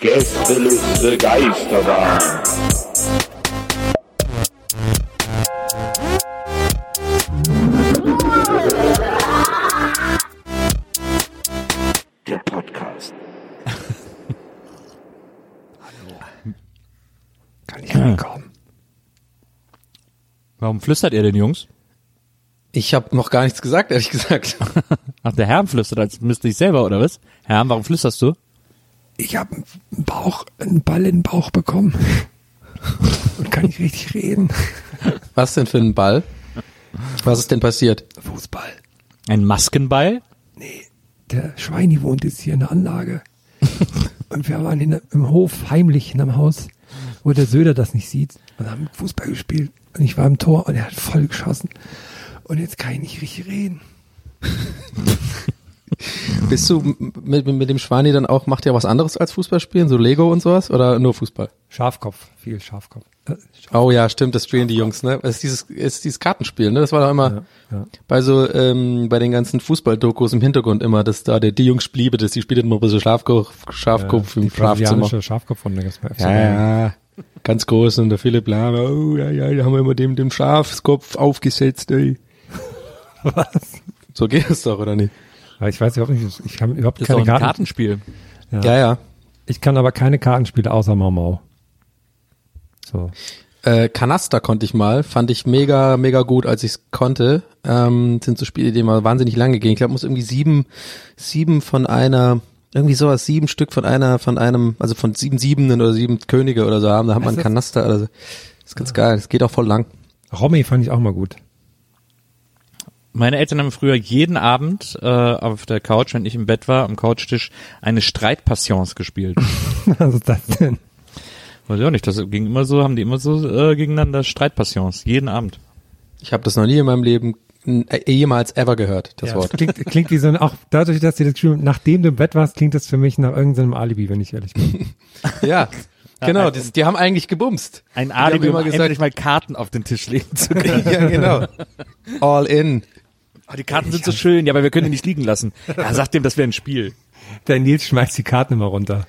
Gästeliste Geisterbahn. Der Podcast. Kann ich reinkommen? Warum flüstert ihr denn, Jungs? Ich habe noch gar nichts gesagt, ehrlich gesagt. Ach, der Herr flüstert, als müsste ich selber, oder was? Herr, warum flüsterst du? Ich habe einen Bauch, einen Ball in den Bauch bekommen. Und kann nicht richtig reden. Was denn für ein Ball? Was ist denn passiert? Fußball. Ein Maskenball? Nee, der Schweini wohnt jetzt hier in der Anlage. Und wir waren in, im Hof heimlich in einem Haus, wo der Söder das nicht sieht. Und haben Fußball gespielt. Und ich war im Tor und er hat voll geschossen. Und jetzt kann ich nicht richtig reden. Bist du mit, mit dem Schwani dann auch, macht ihr was anderes als Fußball spielen, so Lego und sowas oder nur Fußball? Schafkopf, viel Schafkopf. Äh, Schaf- Oh ja, stimmt, das spielen die Jungs, ne? Es ist dieses, es ist dieses Kartenspiel, ne? Das war doch immer Ja, ja. bei so, ähm, bei den ganzen Fußballdokus im Hintergrund immer, dass da der, die Jungs bliebe, dass die spielen immer ein bisschen Schafkopf, Schafkopf die im Schlafzimmer. das war FC Ja, ja, ganz groß und der Philipp Lahm, oh, ja, ja, da haben wir immer dem, dem Schafskopf aufgesetzt, ey. Was? So geht es doch, oder nicht? Aber ich weiß überhaupt nicht, ich habe überhaupt Das ist doch keine ein Karten. Kartenspiel. Ja. Ja, ja. Ich kann aber keine Kartenspiele außer Mau Mau. So. Äh, Kanaster konnte ich mal, fand ich mega, mega gut, als ich es konnte. Ähm, sind so Spiele, die mal wahnsinnig lange gehen. Ich glaube, muss irgendwie sieben, sieben von einer, irgendwie sowas, sieben Stück von einer, von einem, also von sieben Siebenen oder sieben Könige oder so haben. Da hat man? Kanaster. Also, das ist ganz geil. Das geht auch voll lang. Romy fand ich auch mal gut. Meine Eltern haben früher jeden Abend äh, auf der Couch, wenn ich im Bett war, am Couchtisch, eine Streitpassions gespielt. Was ist das denn? Weiß ich auch nicht, das ging immer so, haben die immer so äh, gegeneinander Streitpassions, jeden Abend. Ich habe das noch nie in meinem Leben äh, jemals ever gehört, das Ja, Wort. Klingt, klingt wie so ein, auch dadurch, dass sie das haben, nachdem du im Bett warst, klingt das für mich nach irgendeinem Alibi, wenn ich ehrlich bin. Ja, genau. Die, die haben eigentlich gebumst. Ein Die haben Alibi, immer um gesagt, endlich mal Karten auf den Tisch legen zu können. ja, genau. All in. Oh, die Karten sind so schön, ja, aber wir können die nicht liegen lassen. Ja, sag dem, das wäre ein Spiel. Der Nils schmeißt die Karten immer runter.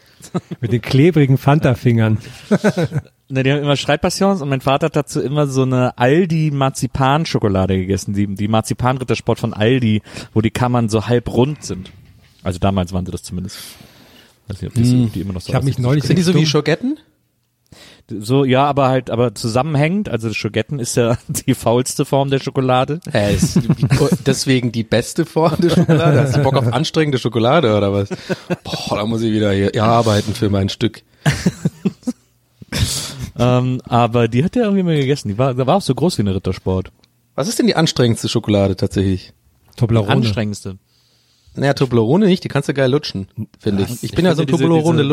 Mit den klebrigen Fanta-Fingern. Ne, die haben immer Streitpassions und mein Vater hat dazu immer so eine Aldi Marzipan-Schokolade gegessen, die, die Marzipan-Rittersport von Aldi, wo die Kammern so halb rund sind. Also damals waren sie das zumindest. Weiß nicht, ob die, so, ob die immer noch so Ich habe mich neulich Sind die so wie Schogetten? So, ja, aber halt, aber zusammenhängend, also Schogetten ist ja die faulste Form der Schokolade. Äh, ist deswegen die beste Form der Schokolade. Hast du Bock auf anstrengende Schokolade oder was? Boah, da muss ich wieder hier arbeiten für mein Stück. Ähm, aber die hat er irgendwie mal gegessen. Die war, da war auch so groß wie eine Rittersport. Was ist denn die anstrengendste Schokolade tatsächlich? Toblerone. Anstrengendste. Naja, Toblerone nicht, die kannst du geil lutschen, finde ich. Ich Ich bin ja so ein finde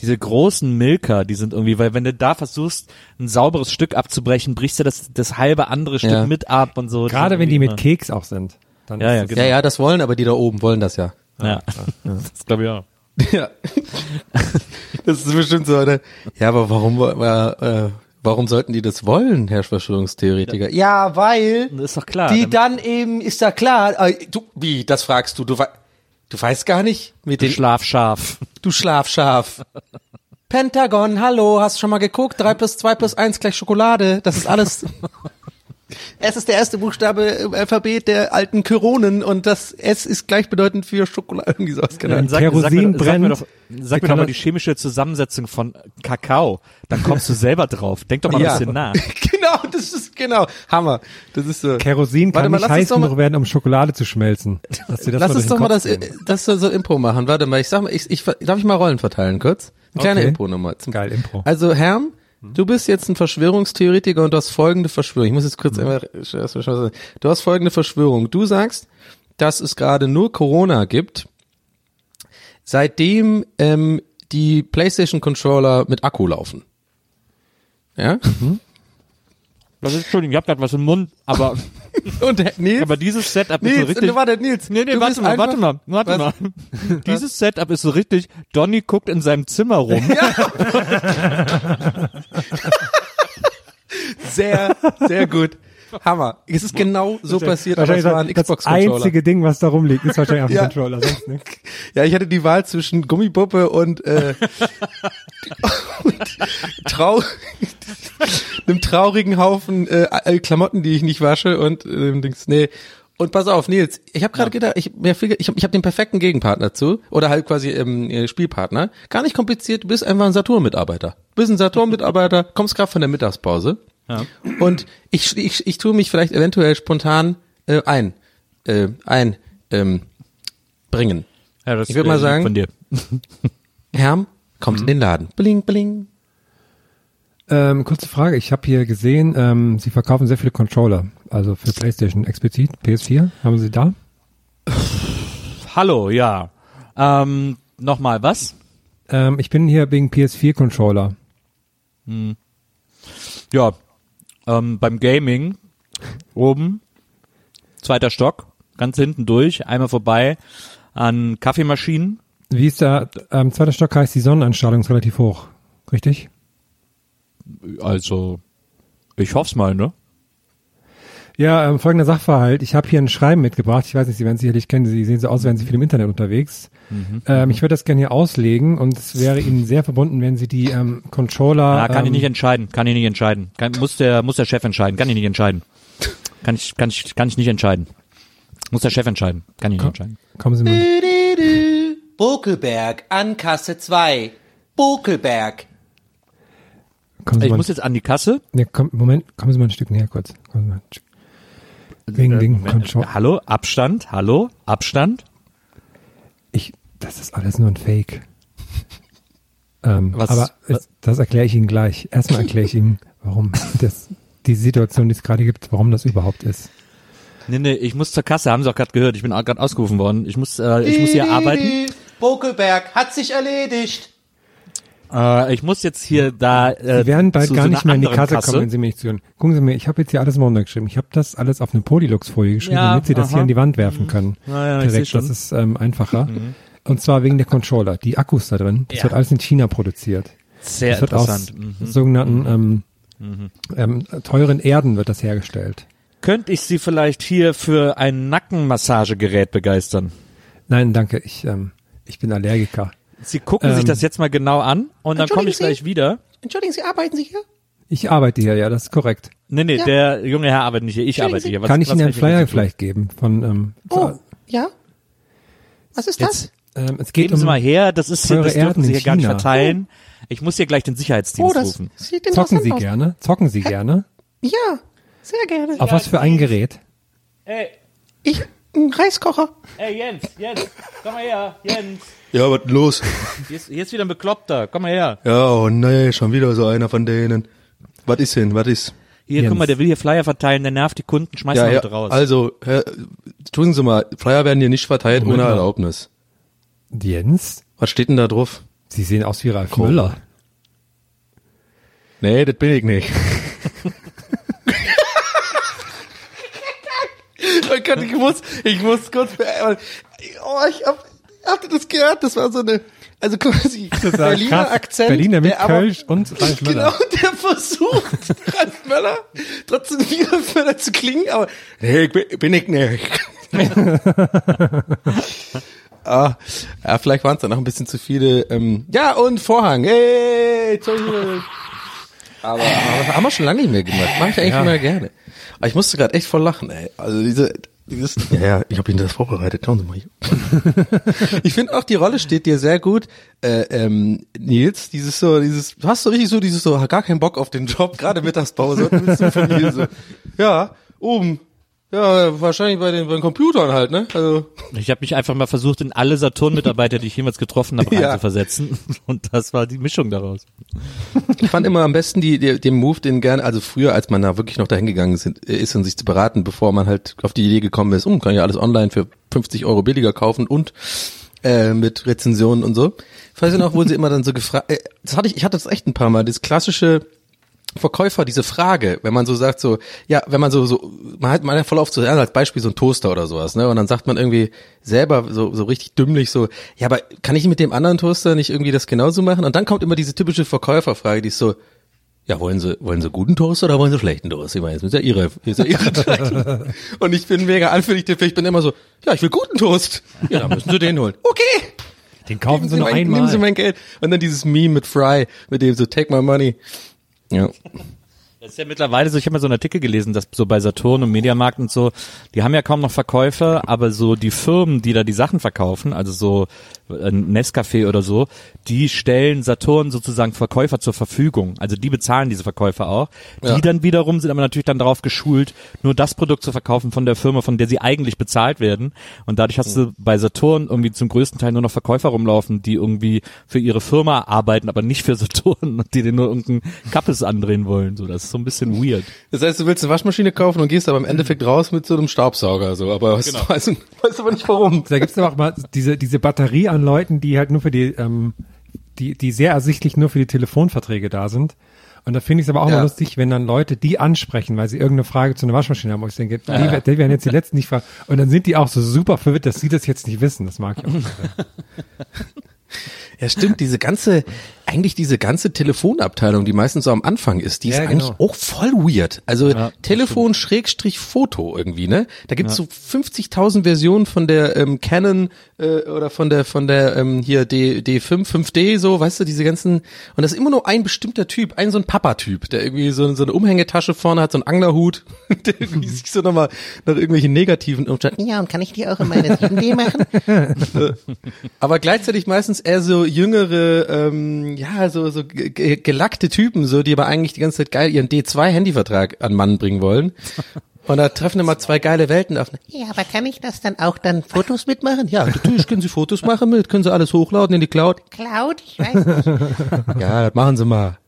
diese- großen Milka, die sind irgendwie, weil wenn du da versuchst, ein sauberes Stück abzubrechen, brichst du das, das halbe andere Stück Ja. mit ab und so. Gerade wenn die mit Keks auch sind. Dann Ja, ja, ist genau. Ja, ja, das wollen aber die da oben wollen das ja. immer- Ja, das glaube ich auch. Ja. Das ist bestimmt so eine. Ja, aber warum äh, warum sollten die das wollen, Herr Verschwörungstheoretiker? Ja, weil Das ist doch klar. die Dann- eben ist da klar. Äh, du wie, das fragst du, du du weißt gar nicht mit den Schlafschaf. du Schlafschaf. Pentagon, hallo, hast schon mal geguckt? 3 plus 2 plus 1 gleich Schokolade. Das ist alles. S ist der erste Buchstabe im Alphabet der alten Kyronen und das S ist gleichbedeutend für Schokolade. Irgendwie sowas, Ja, Ahnung. Sag, sag, Kerosin mir, sag mir brennt. doch, sag mir doch mal die chemische Zusammensetzung von Kakao. Dann kommst du selber drauf. Denk doch mal Ja. ein bisschen nach. genau, das ist genau Hammer. Das ist so. Kerosin Warte kann mal, nicht heiß genug werden, um Schokolade zu schmelzen. Lass uns doch mal das, das so, so Impro machen. Warte mal, ich sag mal, ich, ich darf ich mal Rollen verteilen kurz? Eine kleine Okay. Impro nochmal. Zum- Geil, Impro. Also Herm, du bist jetzt ein Verschwörungstheoretiker und du hast folgende Verschwörung. Ich muss jetzt Mhm. kurz einmal, du hast folgende Verschwörung. Du sagst, dass es gerade nur Corona gibt, seitdem ähm, die PlayStation Controller mit Akku laufen. Ja? Das ist, Entschuldigung, ich hab grad was im Mund, aber, Und Nils, aber dieses Setup ist Nils, so richtig. warte, Nils. Nee, nee, warte mal, warte mal, warte mal. Dieses Setup ist so richtig, Donny guckt in seinem Zimmer rum. Sehr, sehr gut. Hammer. Es ist genau so passiert, aber es war ein das Xbox-Controller. einzige Ding, was da rumliegt, ist wahrscheinlich auf dem Ja. Controller. Sonst nichts. Ja, ich hatte die Wahl zwischen Gummipuppe und, äh, und trau einem traurigen Haufen äh, Klamotten, die ich nicht wasche und ähm, Dings, nee. Und pass auf, Nils, ich habe gerade gedacht, ich, ich habe ich hab den perfekten Gegenpartner zu oder halt quasi ähm, äh, Spielpartner. Gar nicht kompliziert, du bist einfach ein Saturn-Mitarbeiter. Du bist ein Saturn-Mitarbeiter, kommst gerade von der Mittagspause Ja. und ich, ich, ich tue mich vielleicht eventuell spontan äh, ein, äh, ein, ähm, bringen. Ja, das Ich würd ist, mal sagen- Von dir. Herm kommt in den Laden. Bling, bling. Ähm, kurze Frage, ich habe hier gesehen, ähm, Sie verkaufen sehr viele Controller, also für PlayStation explizit, PS4, haben Sie da? Hallo, ja. Ähm, nochmal, was? Ähm, ich bin hier wegen PS4 Controller. Ja, ähm, beim Gaming oben, zweiter Stock, ganz hinten durch, einmal vorbei an Kaffeemaschinen. Wie ist da, ähm, zweiter Stock heißt, die Sonneneinstrahlung ist relativ hoch, richtig? Also, ich hoff's mal, ne? Ja, ähm, folgender Sachverhalt. Ich habe hier ein Schreiben mitgebracht. Ich weiß nicht, Sie werden es sicherlich kennen. Sie sehen so aus, als wären Sie viel im Internet unterwegs. Ähm, ich würde das gerne hier auslegen und es wäre Ihnen sehr verbunden, wenn Sie die ähm, Controller. Ja, kann ich ähm, nicht entscheiden, kann ich nicht entscheiden. Kann, muss der, muss der Chef entscheiden, kann ich nicht entscheiden. Kann ich, kann ich, kann ich nicht entscheiden. Muss der Chef entscheiden, kann ich nicht entscheiden. Kommen Sie mal. Bokelberg an Kasse 2. Bokelberg. Kommen Sie Ich muss jetzt an die Kasse. nee, komm, Moment, kommen Sie mal ein Stück näher kurz. Kommen Sie mal ein Stück. Wegen, wegen Controller. Hallo, Abstand, hallo, Abstand. Ich, das ist alles nur ein Fake. Ähm, Was- aber was- es, das erkläre ich Ihnen gleich. Erstmal erkläre ich Ihnen, warum das, die Situation, die es gerade gibt, warum das überhaupt ist. Nee, nee, ich muss zur Kasse, haben Sie auch gerade gehört, ich bin auch gerade ausgerufen worden. Ich muss, äh, ich muss hier arbeiten. Bokelberg hat sich erledigt. Äh, ich muss jetzt hier da. Äh, Sie werden bald gar so nicht mehr in die anderen Kasse, kommen, wenn Sie mir nicht zuhören. Gucken Sie mir, ich habe jetzt hier alles mal runtergeschrieben. Ich habe das alles auf eine Polylux-Folie geschrieben, Ja, damit Sie das aha. hier an die Wand werfen können. Ja, ja, ich Direkt, das ist ähm, einfacher. Und zwar wegen der Controller. Die Akkus da drin, das Ja. wird alles in China produziert. Sehr Das wird aus interessant. Mhm. sogenannten ähm, ähm, teuren Erden wird das hergestellt. Könnte ich Sie vielleicht hier für ein Nackenmassagegerät begeistern? Nein, danke, ich, ähm, ich bin Allergiker. Sie gucken sich Ähm, das jetzt mal genau an und dann komme ich Entschuldigen gleich wieder. Entschuldigen Sie, arbeiten Sie hier? Ich arbeite hier, ja, das ist korrekt. Nee, nee, Ja. der junge Herr arbeitet nicht hier, ich arbeite hier. Was, kann ich was Ihnen einen Sie Flyer vielleicht geben von ähm, Oh, ja? Was ist Jetzt ähm, es geht geben um Sie mal her, das ist hier, das dürfen Sie in hier gar nicht China. verteilen. Ich muss hier gleich den Sicherheitsdienst Oh, das rufen. sieht Zocken Sie aus. gerne? Zocken Sie gerne? Ja, sehr gerne. Auf was für ein Gerät? Ey, Ich, ein Reiskocher. ey Jens, Jens, komm mal her, Jens. Ja, was los? Hier ist, hier ist wieder ein Bekloppter, komm mal her. Ja, oh nee, schon wieder so einer von denen. Was ist denn, was ist? Hier, Jens. guck mal, der will hier Flyer verteilen, der nervt die Kunden, schmeiß Ja, mal ja, raus. also, Herr, tun Sie mal, Flyer werden hier nicht verteilt Moment ohne mal. Erlaubnis. Jens? Was steht denn da drauf? Sie sehen aus wie Ralf Komm. Müller. Nee, das bin ich nicht. Oh Gott, ich muss, ich muss kurz, oh, ich hab, habt ihr das gehört? Das war so eine, also quasi Berliner Krass. Akzent. Berliner mit Kölsch und Ralf Müller. Genau, der versucht, Ralf Möller, trotzdem wie Ralf Möller zu klingen, aber ich bin, ich nicht. ah, ja, vielleicht waren es dann auch ein bisschen zu viele. Ähm, ja, und Vorhang. Hey. Aber, aber haben wir schon lange nicht mehr gemacht. Mach ich eigentlich Ja. immer gerne. Aber ich musste gerade echt voll lachen, ey. Also diese, dieses, ja, ja, ich habe Ihnen das vorbereitet. Schauen Sie mal hier. ich finde auch, die Rolle steht dir sehr gut, äh, ähm, Nils. Dieses so, dieses, du hast so richtig so dieses so, gar keinen Bock auf den Job, gerade Mittagspause und mit so Familie so. Ja, oben. Ja, wahrscheinlich bei den, bei den Computern halt, ne? Also, Ich habe mich einfach mal versucht, in alle Saturn-Mitarbeiter, die ich jemals getroffen habe, Ja. reinzuversetzen. Und das war die Mischung daraus. Ich fand immer am besten die, die, den Move, den gerne, also früher, als man da wirklich noch dahin gegangen sind, ist, um sich zu beraten, bevor man halt auf die Idee gekommen ist, um, kann ja alles online für 50 Euro billiger kaufen und äh, mit Rezensionen und so. Ich weiß ja noch, wo sie immer dann so gefragt, äh, das hatte ich, ich hatte das echt ein paar Mal, das klassische Verkäufer, diese Frage, wenn man so sagt, so, ja, wenn man so, so, man hat, man hat voll oft so, ja, als Beispiel so ein Toaster oder sowas, ne, und dann sagt man irgendwie selber so, so richtig dümmlich so, ja, aber kann ich mit dem anderen Toaster nicht irgendwie das genauso machen? Und dann kommt immer diese typische Verkäuferfrage, die ist so, ja, wollen Sie, wollen Sie guten Toast oder wollen Sie schlechten Toast? Ich meine, das ist ja Ihre, ist ja Ihre Entscheidung. Und ich bin mega anfällig dafür. Ich bin immer so, ja, ich will guten Toast. Ja, dann müssen Sie den holen. Okay. Den kaufen sie Nehmen nur mein, einmal. Nehmen Sie mein Geld. Und dann dieses Meme mit Fry, mit dem so, take my money. Ja. Das ist ja mittlerweile so, ich habe mal so einen Artikel gelesen, dass so bei Saturn und Mediamarkt und so, die haben ja kaum noch Verkäufer, aber so die Firmen, die da die Sachen verkaufen, also so äh, Nescafé oder so, die stellen Saturn sozusagen Verkäufer zur Verfügung. Also die bezahlen diese Verkäufer auch. Die Ja. dann wiederum sind aber natürlich dann darauf geschult, nur das Produkt zu verkaufen von der Firma, von der sie eigentlich bezahlt werden. Und dadurch hast du bei Saturn irgendwie zum größten Teil nur noch Verkäufer rumlaufen, die irgendwie für ihre Firma arbeiten, aber nicht für Saturn und die dir nur irgendeinen Kappes andrehen wollen. So, das ist so ein bisschen weird. Das heißt, du willst eine Waschmaschine kaufen und gehst aber im Endeffekt raus mit so einem Staubsauger, so. Aber weißt, Genau. weißt, weißt aber nicht warum. Da gibt's aber auch mal diese, diese Batterie an Leuten, die halt nur für die, ähm, die, die sehr ersichtlich nur für die Telefonverträge da sind. Und da finde ich es aber auch Ja. mal lustig, wenn dann Leute die ansprechen, weil sie irgendeine Frage zu einer Waschmaschine haben, wo ich denke, die, die werden jetzt die letzten nicht fragen. Und dann sind die auch so super verwirrt, dass sie das jetzt nicht wissen. Das mag ich auch. Ja, stimmt, diese ganze, eigentlich diese ganze Telefonabteilung, die meistens so am Anfang ist, die ist Ja, eigentlich genau. auch voll weird. Also das Telefon Schrägstrich Foto irgendwie, ne? Da gibt's so 50.000 Versionen von der ähm, Canon äh, oder von der von der ähm, hier D, D5, 5D, so, weißt du, diese ganzen und das ist immer nur ein bestimmter Typ, ein so ein Papa-Typ, der irgendwie so, so eine Umhängetasche vorne hat, so einen Anglerhut, der irgendwie sich so nochmal nach irgendwelchen negativen Umständen, Ja, und kann ich die auch in meine 7D machen? aber gleichzeitig meistens eher so jüngere, ähm, ja, so, so ge- ge- gelackte Typen, so, die aber eigentlich die ganze Zeit geil ihren D2-Handyvertrag an Mann bringen wollen. Und da treffen immer zwei geile Welten auf. Ja, aber kann ich das dann auch dann Fotos mitmachen? Ja, natürlich können Sie Fotos machen mit, können Sie alles hochladen in die Cloud. Cloud? Ich weiß nicht. Ja, das machen Sie mal.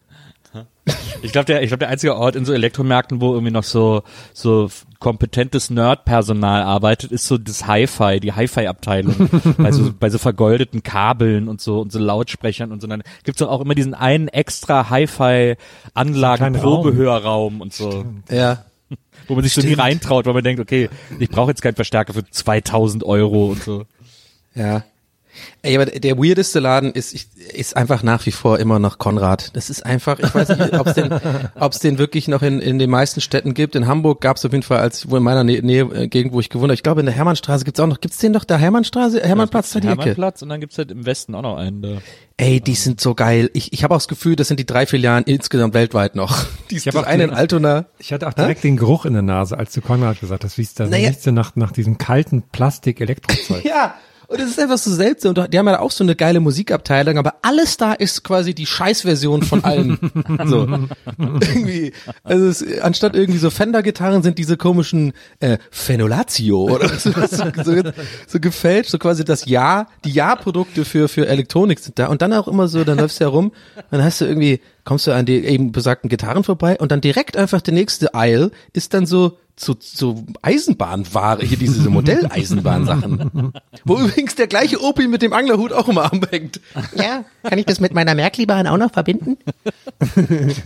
Ich glaube, der, ich glaube, der einzige Ort in so Elektromärkten, wo irgendwie noch so, so kompetentes Nerd-Personal arbeitet, ist so das Hi-Fi, die Hi-Fi-Abteilung. bei, so, bei so vergoldeten Kabeln und so, und so Lautsprechern und so. Dann gibt's doch auch immer diesen einen extra Hi-Fi-Anlagen, kleinen Probehörraum und so. Ja. Wo man sich so nie reintraut, weil man denkt, okay, ich brauche jetzt keinen Verstärker für 2000 Euro und so. Ja. Ey, aber der weirdeste Laden ist, ich- ist einfach nach wie vor immer noch Konrad. Das ist einfach, ich weiß nicht, ob es den, ob's den wirklich noch in, in den meisten Städten gibt. In Hamburg gab es auf jeden Fall, als wo in meiner Nähe, Nähe äh, Gegend, wo ich gewohnt habe. Ich glaube, in der Hermannstraße gibt's auch noch, gibt's den doch da Hermannstraße, Hermannplatz da die Ecke? Hermannplatz und dann gibt's halt im Westen auch noch einen. Da. Ey, die sind so geil. Ich, ich habe auch das Gefühl, das sind die drei Filialen insgesamt weltweit noch. Die ist hab das auch eine in Altona. Ich hatte auch direkt den Geruch in der Nase, als du Konrad gesagt hast, wie es da Naja. nach, nach diesem kalten Plastik-Elektrozeug. Ja. Und es ist einfach so seltsam. Und die haben ja auch so eine geile Musikabteilung, aber alles da ist quasi die Scheißversion von allem. so. irgendwie, also es, anstatt irgendwie so Fender-Gitarren sind diese komischen äh, Phenolatio oder so, so, so, so gefälscht, so quasi das Ja, die Ja-Produkte für, für Elektronik sind da. Und dann auch immer so, dann läufst du herum, dann hast du irgendwie, kommst du an die eben besagten Gitarren vorbei und dann direkt einfach der nächste Aisle ist dann so so, so Eisenbahnware, hier diese Modelleisenbahnsachen. Wo übrigens der gleiche Opi mit dem Anglerhut auch immer anhängt. Ja, kann ich das mit meiner Märklibahn auch noch verbinden?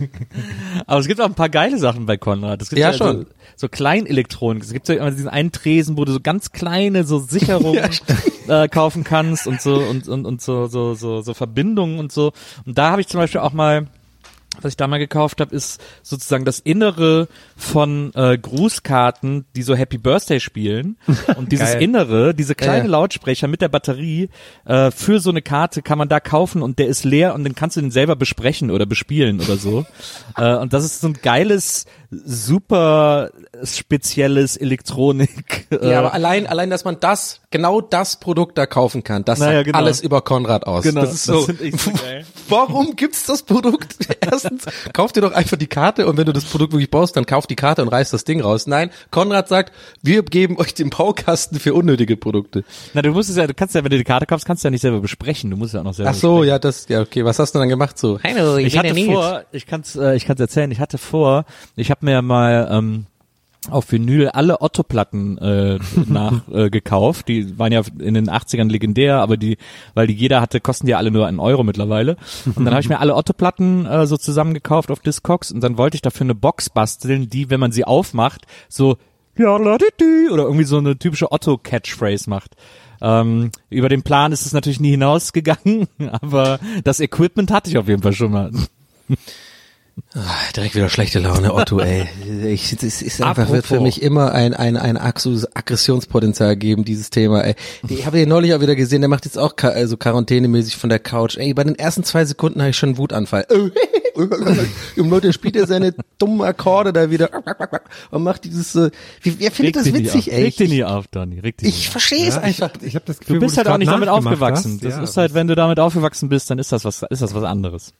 Aber es gibt auch ein paar geile Sachen bei Konrad. Es gibt Ja, so, schon. so Kleinelektronik. Es gibt so immer diesen einen Tresen, wo du so ganz kleine so Sicherungen äh, kaufen kannst und so und und und so so so so Verbindungen und so. Und da habe ich zum Beispiel auch mal was ich da mal gekauft habe, ist sozusagen das Innere von äh, Grußkarten, die so Happy Birthday spielen. Und dieses. Innere, diese kleine Ja. Lautsprecher mit der Batterie, äh, für so eine Karte kann man da kaufen und der ist leer und dann kannst du den selber besprechen oder bespielen oder so. äh, und das ist so ein geiles, super spezielles Elektronik. äh, Ja, aber allein, allein, dass man das, genau das Produkt da kaufen kann, das Naja, sagt genau. alles über Konrad aus. Genau, das ist das so. ich so geil. Warum gibt's das Produkt? Erstens, kauf dir doch einfach die Karte und wenn du das Produkt wirklich brauchst, dann kauf die Karte und reiß das Ding raus. Nein, Konrad sagt, wir geben euch den Baukasten für unnötige Produkte. Na, du musst es ja, du kannst ja, wenn du die Karte kaufst, kannst du ja nicht selber besprechen. Du musst ja auch noch selber Ach so, ja, das, ja, okay. Was hast du dann gemacht so? Hallo, ich, ich hatte vor, ich kann's, äh, ich kann's erzählen, ich hatte vor, ich habe mir mal ähm, auf Vinyl alle Otto-Platten äh, nach äh. Die waren ja in den 80ern legendär, aber die, weil die jeder hatte, kosten die ja alle nur einen Euro mittlerweile. Und dann habe ich mir alle Otto-Platten äh, so zusammengekauft auf Discogs und dann wollte ich dafür eine Box basteln, die, wenn man sie aufmacht, so oder irgendwie so eine typische Otto-Catchphrase macht. Ähm, über den Plan ist es natürlich nie hinausgegangen, aber das Equipment hatte ich auf jeden Fall schon mal. Ah, Direkt wieder schlechte Laune, Otto, ey. Ich, es ist einfach, wird für Apropos. mich immer ein, ein, ein Aggressionspotenzial geben, dieses Thema, ey. Ich habe den neulich auch wieder gesehen, der macht jetzt auch ka- also quarantänemäßig von der Couch. Ey, bei den ersten zwei Sekunden habe ich schon einen Wutanfall. Im Leute spielt er seine dummen Akkorde da wieder und macht dieses, äh, wie, wer findet das witzig, ey? Reg dich nie auf, Donny. Reg dich Ich verstehe es Ja, einfach. Ich, ich habe das Gefühl, Du bist halt auch nicht damit aufgewachsen. hast, Das ja, ist halt, wenn du damit aufgewachsen bist, dann ist das was, ist das was anderes.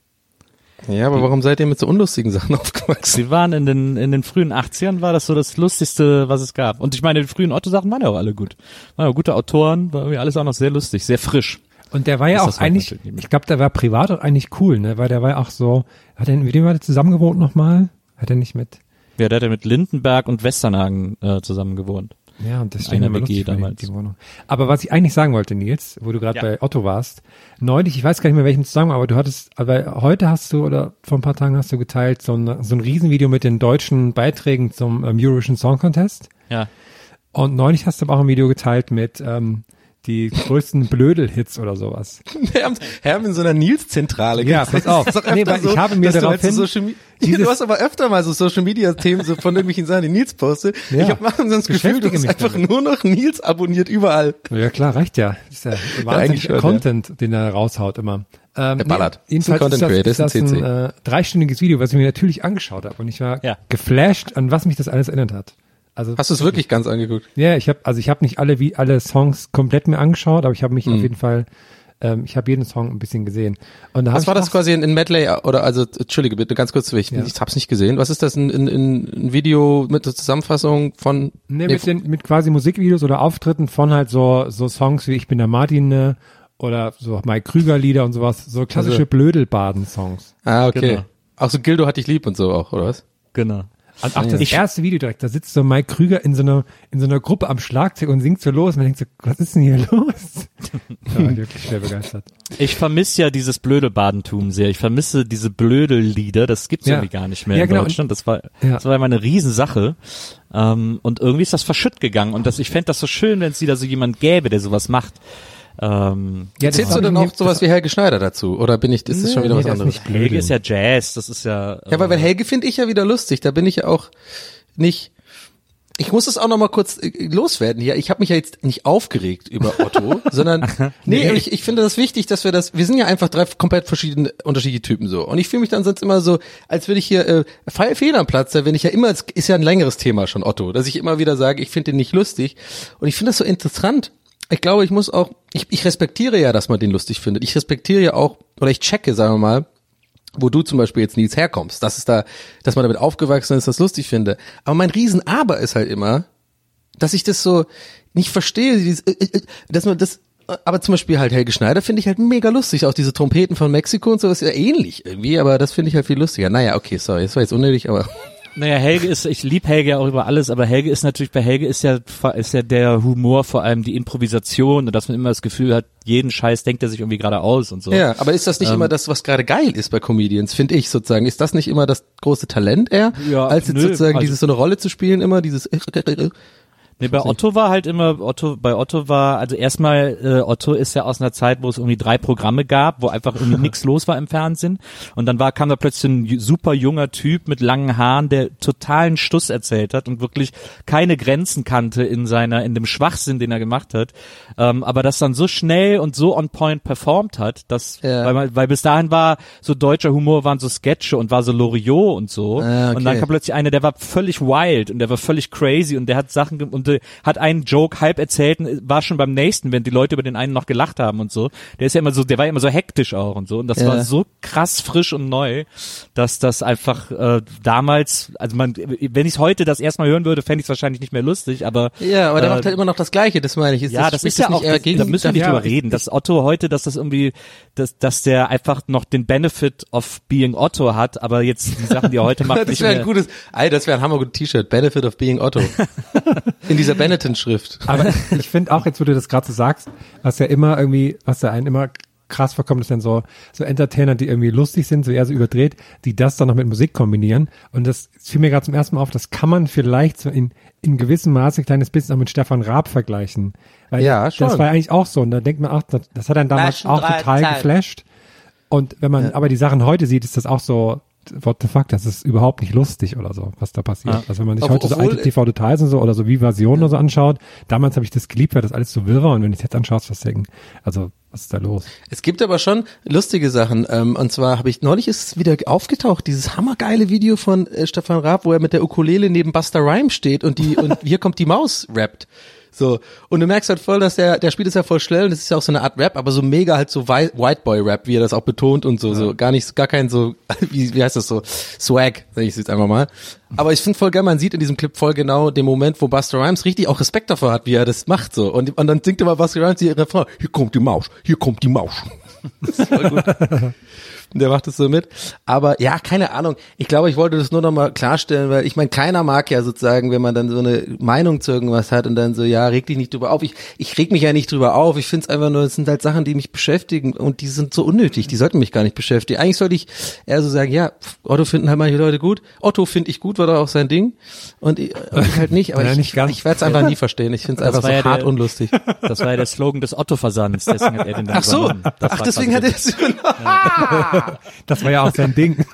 Ja, aber warum seid ihr mit so unlustigen Sachen aufgewachsen? Sie waren in den, in den frühen 80ern war das so das lustigste, was es gab. Und ich meine, die frühen Otto-Sachen waren ja auch alle gut. Waren ja gute Autoren, war irgendwie alles auch noch sehr lustig, sehr frisch. Und der war ja auch eigentlich, ich glaube, der war privat auch eigentlich cool, ne? Weil der war ja auch so, hat er, mit dem hat er zusammen gewohnt nochmal? Hat er nicht mit? Ja, der hat ja mit Lindenberg und Westernhagen äh, zusammen gewohnt. Ja, und das Einer WG die- damals. Die Wohnung. Aber was ich eigentlich sagen wollte, Nils, wo du gerade Ja. bei Otto warst, neulich, ich weiß gar nicht mehr welchen Zusammenhang, aber du hattest, aber heute hast du oder vor ein paar Tagen hast du geteilt so ein, so ein Riesenvideo mit den deutschen Beiträgen zum ähm, Eurovision Song Contest. Ja. Und neulich hast du aber auch ein Video geteilt mit ähm, die größten Blödel-Hits oder sowas. Wir haben, in so einer Nils-Zentrale Ja, pass auf. Nee, weil ich habe mir dass du halt daraufhin so du hast aber öfter mal so Social Media Themen so von irgendwelchen Sachen, die Nils postet. Ja. Ich habe manchmal so das Gefühl, du hast einfach damit. nur noch Nils abonniert überall. Ja klar, reicht ja. Das ist ja eigentlich wahnsinnig ja. Content, den er raushaut immer. Ähm, Der ballert. Nee, jedenfalls ist das, ist das ein ein äh, dreistündiges Video, was ich mir natürlich angeschaut habe und ich war Ja. geflasht, an was mich das alles erinnert hat. Also Hast du es wirklich ganz angeguckt? ja, ich habe also ich habe nicht alle wie alle Songs komplett mir angeschaut, aber ich habe mich Mhm. auf jeden Fall ähm, ich habe jeden Song ein bisschen gesehen. Und da hab Was ich war das quasi in, in Medley oder also entschuldige bitte ganz kurz, ich, Ja. ich hab's nicht gesehen. Was ist das ein, ein, ein ein Video mit der Zusammenfassung von Nee, nee, mit, den, mit quasi Musikvideos oder Auftritten von halt so, so Songs wie Ich bin der Martin ne, oder so Mike Krüger Lieder und sowas, so klassische Also- Blödelbaden-Songs. Ah, okay. Genau. Auch so Gildo hat dich lieb und so auch, oder was? Genau. Und auch ja. das Ich- erste Video direkt, da sitzt so Mike Krüger in so einer, in so einer Gruppe am Schlagzeug und singt so los. Und man denkt so, was ist denn hier los? Da war ich wirklich schwer begeistert. Ich vermisse ja dieses Blödelbadentum sehr. Ich vermisse diese Blödellieder. Das gibt's Ja. irgendwie gar nicht mehr Ja, in genau. Deutschland. Das war, Ja. das war immer eine Riesensache. Ähm, und irgendwie ist das verschütt gegangen. Und das, ich fände das so schön, wenn es wieder so jemand gäbe, der sowas macht. Ähm, Ja, Zählst du denn auch sowas wie Helge Schneider dazu? Oder bin ich, ist das schon wieder nee, was anderes? Helge ist ja Jazz. Das ist ja. Ja, aber weil Helge finde ich ja wieder lustig. Da bin ich ja auch nicht. Ich muss es auch noch mal kurz äh, loswerden hier. Ich habe mich ja jetzt nicht aufgeregt über Otto, sondern nee, ich, ich finde das wichtig, dass wir das. Wir sind ja einfach drei komplett verschiedene unterschiedliche Typen so. Und ich fühle mich dann sonst immer so, als würde ich hier äh, Fe- Fehl am Platz, da wenn ich ja immer, es ist ja ein längeres Thema schon Otto, dass ich immer wieder sage, ich finde den nicht lustig. Und ich finde das so interessant. Ich glaube, ich muss auch, ich, ich respektiere ja, dass man den lustig findet. Ich respektiere ja auch, oder ich checke, sagen wir mal, wo du zum Beispiel jetzt Nils herkommst, dass es da, dass man damit aufgewachsen ist, das lustig finde. Aber mein Riesen-Aber ist halt immer, dass ich das so nicht verstehe, dieses, äh, äh, dass man das, aber zum Beispiel halt Helge Schneider finde ich halt mega lustig, auch diese Trompeten von Mexiko und so ist ja ähnlich irgendwie, aber das finde ich halt viel lustiger. Naja, okay, sorry, das war jetzt unnötig, aber Naja, Helge ist, ich lieb Helge ja auch über alles, aber Helge ist natürlich, bei Helge ist ja, ist ja der Humor vor allem die Improvisation und dass man immer das Gefühl hat, jeden Scheiß denkt er sich irgendwie gerade aus und so. ja, aber ist das nicht Ähm, immer das, was gerade geil ist bei Comedians, finde ich sozusagen? Ist das nicht immer das große Talent eher, Ja, als jetzt nö, sozusagen also- dieses so eine Rolle zu spielen immer, dieses Nee, bei Otto war halt immer, Otto, bei Otto war, also erstmal, äh, Otto ist ja aus einer Zeit, wo es irgendwie drei Programme gab, wo einfach irgendwie nichts los war im Fernsehen. Und dann war, kam da plötzlich ein super junger Typ mit langen Haaren, der totalen Stuss erzählt hat und wirklich keine Grenzen kannte in seiner, in dem Schwachsinn, den er gemacht hat. Ähm, aber das dann so schnell und so on point performt hat, dass, Ja. weil, man, weil bis dahin war so deutscher Humor, waren so Sketche und war so Loriot und so. Ah, okay. Und dann kam plötzlich einer, der war völlig wild und der war völlig crazy und der hat Sachen ge- und äh, hat einen Joke halb erzählt und war schon beim nächsten, wenn die Leute über den einen noch gelacht haben und so. Der ist ja immer so, der war ja immer so hektisch auch und so und das Ja. war so krass frisch und neu, dass das einfach äh, damals, also man, wenn ich es heute das erstmal hören würde, fände ich es wahrscheinlich nicht mehr lustig, aber Ja, aber der äh, macht halt immer noch das Gleiche, das meine ich. Ist ja, das ist ja auch, das, da müssen wir nicht Ja, drüber reden, dass Otto heute, dass das irgendwie, dass, dass der einfach noch den Benefit of being Otto hat, aber jetzt die Sachen, die er heute macht, Das nicht wäre mehr. ein gutes, ey, das wäre ein hammergutes T-Shirt. Benefit of being Otto. In dieser Benetton-Schrift. Aber ich finde auch, jetzt wo du das gerade so sagst, was ja immer irgendwie, was da einen immer krass vorkommt, ist dann so, so Entertainer, die irgendwie lustig sind, so eher so überdreht, die das dann noch mit Musik kombinieren. Und das fiel mir gerade zum ersten Mal auf, das kann man vielleicht so in, in gewissem Maße ein kleines bisschen auch mit Stefan Raab vergleichen. Weil Ja, schon. Das war eigentlich auch so. Und da denkt man auch, das, das hat dann damals Waschen auch total Zeit. geflasht. Und wenn man aber die Sachen heute sieht, ist das auch so, what the fuck, das ist überhaupt nicht lustig oder so, was da passiert. Ja. Also wenn man sich Ob- heute so obwohl- alte TV-Details und so oder so Vivasion oder so anschaut, damals habe ich das geliebt, weil das alles so wirr war und wenn ich jetzt anschaue, was denken, also was ist da los? Es gibt aber schon lustige Sachen. Ähm, und zwar habe ich neulich ist es wieder aufgetaucht, dieses hammergeile Video von äh, Stefan Raab, wo er mit der Ukulele neben Buster Rhymes steht und die und hier kommt die Maus rappt. So und du merkst halt voll, dass der der spielt es ja voll schnell und das ist ja auch so eine Art Rap, aber so mega halt so Whi- White Boy Rap, wie er das auch betont und so so gar nicht gar kein so wie wie heißt das so Swag, sag ich es jetzt einfach mal. Aber ich finde voll geil, man sieht in diesem Clip voll genau den Moment, wo Buster Rhymes richtig auch Respekt davor hat, wie er das macht so und und dann singt immer Buster Rhymes die Refrain, hier kommt die Maus, hier kommt die Maus. Das ist voll gut. Der macht es so mit. Aber ja, keine Ahnung. Ich glaube, ich wollte das nur nochmal klarstellen, weil ich meine, keiner mag ja sozusagen, wenn man dann so eine Meinung zu irgendwas hat und dann so, ja, reg dich nicht drüber auf. Ich, ich reg mich ja nicht drüber auf. Ich finde es einfach nur, es sind halt Sachen, die mich beschäftigen und die sind so unnötig. Die sollten mich gar nicht beschäftigen. Eigentlich sollte ich eher so sagen, ja, Otto finden halt manche Leute gut. Otto finde ich gut, war doch auch sein Ding. Und ich, und ich halt nicht. Aber Ja, ich, nicht ganz. ich werde es einfach nie verstehen. Ich finde es einfach so ja hart der- unlustig. Das war ja der Slogan des Otto-Versands, deswegen hat er den dann Ach so. übernommen. Das Ach, deswegen hat er es Das war ja auch sein Ding.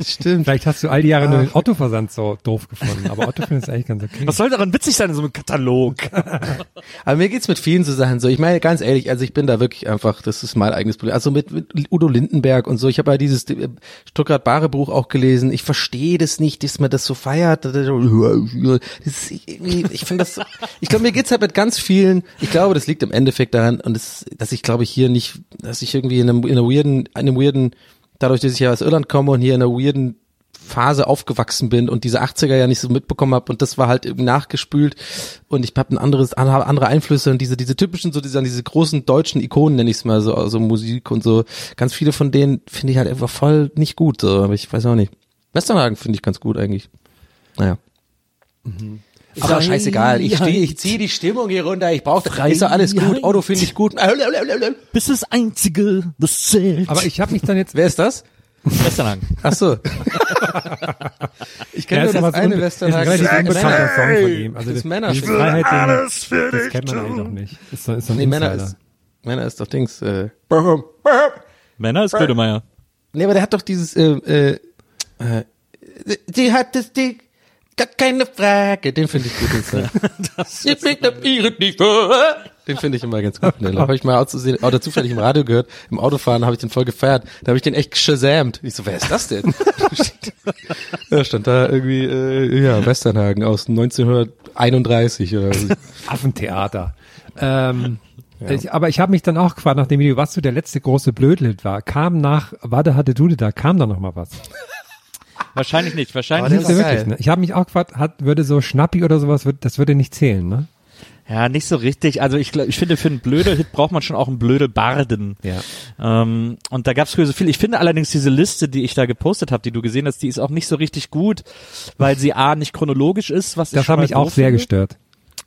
Stimmt. Vielleicht hast du all die Jahre nur den Otto-Versand so doof gefunden, aber Otto findet es eigentlich ganz okay. Was soll daran witzig sein in so einem Katalog? Aber mir geht's mit vielen so Sachen so. Ich meine, ganz ehrlich, also ich bin da wirklich einfach, das ist mein eigenes Problem. Also mit, mit Udo Lindenberg und so. Ich habe ja dieses äh, Stuttgart-Bare-Buch auch gelesen. Ich verstehe das nicht, dass man das so feiert. Das ist, ich finde das, so- ich glaube, mir geht's halt mit ganz vielen. Ich glaube, das liegt im Endeffekt daran und das, dass ich glaube ich hier nicht, dass ich irgendwie in einem, in einer weirden, in einem weirden, dadurch, dass ich ja aus Irland komme und hier in einer weirden Phase aufgewachsen bin und diese 80er ja nicht so mitbekommen habe und das war halt irgendwie nachgespült und ich habe ein anderes andere Einflüsse und diese diese typischen so diese, diese großen deutschen Ikonen nenne ich es mal so also Musik und so ganz viele von denen finde ich halt einfach voll nicht gut so aber ich weiß auch nicht. Westernhagen finde ich ganz gut eigentlich. Naja aber scheißegal, ich stehe, ich ziehe die Stimmung hier runter, ich brauche, ist doch alles gut, Auto finde ich gut. Bist das Einzige, das zählt. Aber ich habe mich dann jetzt, Wer ist das? Westernhagen. Ach so. ich kenne Ja, nur ist das so eine Westernhagen. ist ein relativ Das unbekannter Song von ihm. Also Das das, Männer- die Freiheit, den, das kennt man eigentlich noch nicht. Ist so, ist so ein Nee, Männer ist, Männer ist doch Dings, äh, Männer ist Grönemeyer. Nee, aber der hat doch dieses, äh, äh, äh, die hat das Ding, gar keine Frage, den finde ich gut. Den Song. Ich bin der Pirat nicht vor. Den finde ich immer ganz gut. Den habe ich mal auszusehen, oder zufällig im Radio gehört. Im Autofahren habe ich den voll gefeiert. Da habe ich den echt geshazamt. Ich so, wer ist das denn? da stand da irgendwie, äh, ja, Westernhagen aus 1931 oder so. Affentheater. Ähm, ich, aber ich habe mich dann auch gefragt nach dem Video, was so der letzte große Blödlied war. Kam nach Warte hatte Dude da, kam da noch mal was? Wahrscheinlich nicht. Wahrscheinlich Nicht geil. wirklich, ne? Ich habe mich auch gefragt, hat, würde so Schnappi oder sowas, das würde nicht zählen, ne? Ja, nicht so richtig. Also ich, ich finde, für einen Blödel-Hit braucht man schon auch einen Blödel-Barden. Ja. Ähm, und da gab es früher so viel. Ich finde allerdings diese Liste, die ich da gepostet habe, die du gesehen hast, die ist auch nicht so richtig gut, weil sie A, nicht chronologisch ist, was ich Das hat mich auch sehr finde. gestört.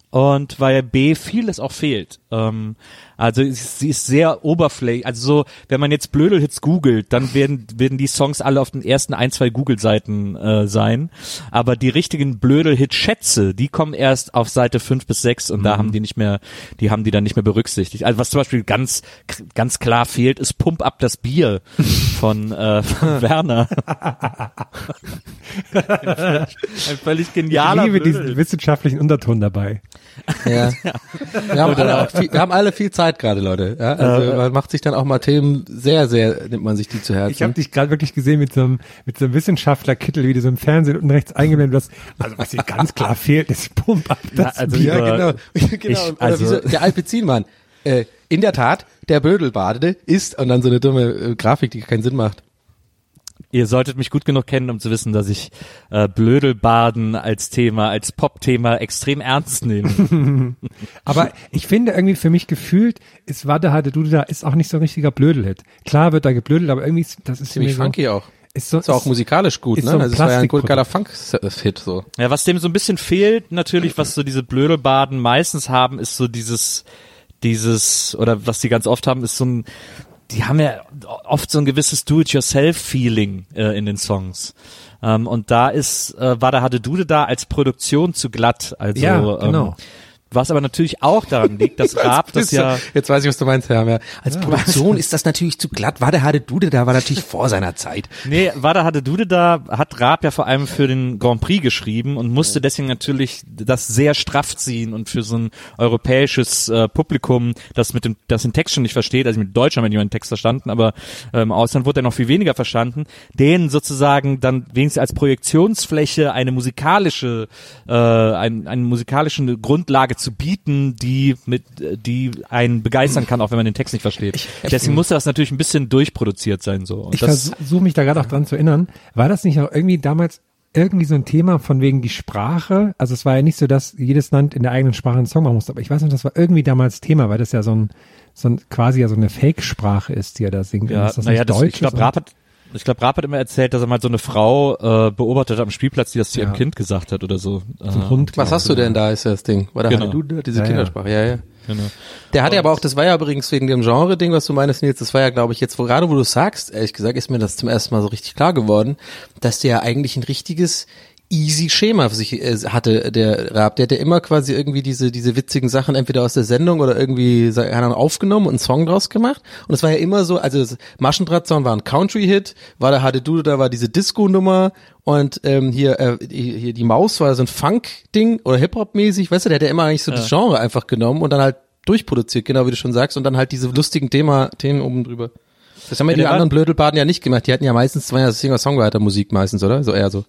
und weil B vieles auch fehlt. Ähm, also sie ist- sehr oberflächlich. Also so, wenn man jetzt Blödel-Hits googelt, dann werden werden die Songs alle auf den ersten ein, zwei Google-Seiten äh, sein. Aber die richtigen Blödel-Hit-Schätze, die kommen erst auf Seite fünf bis sechs und da haben die nicht mehr, die haben die dann nicht mehr berücksichtigt. Also was zum Beispiel ganz ganz klar fehlt, ist Pump ab das Bier von, äh, von Werner. ein völlig genialer ich liebe diesen Blödel-Hit. wissenschaftlichen Unterton dabei. Ja. Wir haben, alle auch viel, wir haben alle viel Zeit gerade, Leute. Ja? Also man macht sich dann auch mal Themen sehr, sehr, nimmt man sich die zu Herzen. Ich habe dich gerade wirklich gesehen mit so einem, mit so einem Wissenschaftlerkittel, wie du so im Fernsehen unten rechts eingeblendet hast. Also was hier ganz klar fehlt, ist Pump ab das also Bier. ja, genau. genau. Ich- also- so, der Alpezinmann. Äh, in der Tat, der Bödelbadende ist und dann so eine dumme äh, Grafik, die keinen Sinn macht. Ihr solltet mich gut genug kennen, um zu wissen, dass ich äh, Blödelbaden als Thema, als Pop-Thema extrem ernst nehme. Aber ich finde irgendwie für mich gefühlt, ist Warte hatte du da, ist auch nicht so ein richtiger Blödelhit. Klar wird da geblödelt, aber irgendwie, ist, das ist Ziemlich mir so, funky auch. Ist, so, Ist auch musikalisch gut, ist ne? so ein also es war ja ein geiler Funk-Hit so. ja, was dem so ein bisschen fehlt, natürlich, was so diese Blödelbaden meistens haben, ist so dieses, dieses, oder was die ganz oft haben, ist so ein, die haben ja oft so ein gewisses Do-it-yourself-Feeling äh, in den Songs. Ähm, und da ist, äh, war da hatte Dude da als Produktion zu glatt. Also, Ja, genau. ähm, was aber natürlich auch daran liegt, dass Raab das ja, Jetzt weiß ich, was du meinst, Herr. Ja. Als Produktion ist das natürlich zu glatt. War der Hade Dude, da war natürlich vor seiner Zeit. Nee, Wada hatte Dude da, hat Raab ja vor allem für den Grand Prix geschrieben und musste deswegen natürlich das sehr straff ziehen und für so ein europäisches äh, Publikum, das mit dem, das den Text schon nicht versteht, also mit Deutsch haben wir nicht mal den Text verstanden, aber ähm, im Ausland wurde er noch viel weniger verstanden, denen sozusagen dann wenigstens als Projektionsfläche eine musikalische, äh, ein, eine musikalische Grundlage zu bieten, die mit, die einen begeistern kann, auch wenn man den Text nicht versteht. Deswegen musste das natürlich ein bisschen durchproduziert sein so. Und Ich versuche mich da gerade auch dran zu erinnern. War das nicht auch irgendwie damals irgendwie so ein Thema von wegen die Sprache? Also es war ja nicht so, dass jedes Land in der eigenen Sprache einen Song machen musste, aber ich weiß nicht, das war irgendwie damals Thema, weil das ja so ein, so ein quasi ja so eine Fake-Sprache ist, die er da singt. Ja, ist das naja, nicht das, Deutsch? ich glaube? Raab hat, ich glaube, Raab hat immer erzählt, dass er mal so eine Frau äh, beobachtet hat am Spielplatz, die das zu ihrem Ja. Kind gesagt hat oder so. so ein Äh, Hund. Was hast du denn da, ist das Ding? War der Genau. Dude, diese Ja. Kindersprache, ja, ja. Genau. Der hatte aber auch, das war ja übrigens wegen dem Genre-Ding, was du meinst, Nils, das war ja, glaube ich, jetzt, wo, gerade wo du sagst, ehrlich gesagt, ist mir das zum ersten Mal so richtig klar geworden, dass der ja eigentlich ein richtiges easy Schema für sich äh, hatte, der Raab. Der hatte immer quasi irgendwie diese, diese witzigen Sachen entweder aus der Sendung oder irgendwie keine Ahnung, aufgenommen und einen Song draus gemacht. Und es war ja immer so, also das Maschendrahtzaun war ein Country-Hit, war der Hade Dude, da war diese Disco-Nummer und ähm, hier, äh, hier die Maus war so ein Funk-Ding oder Hip-Hop-mäßig, weißt du, der hat ja immer eigentlich so das Genre einfach genommen und dann halt durchproduziert, genau wie du schon sagst, und dann halt diese lustigen Thema, Themen oben drüber. Das haben ja, Ja, die anderen Blödelbaden ja nicht gemacht. Die hatten ja meistens, war ja Singer-Songwriter-Musik meistens, oder? So eher so.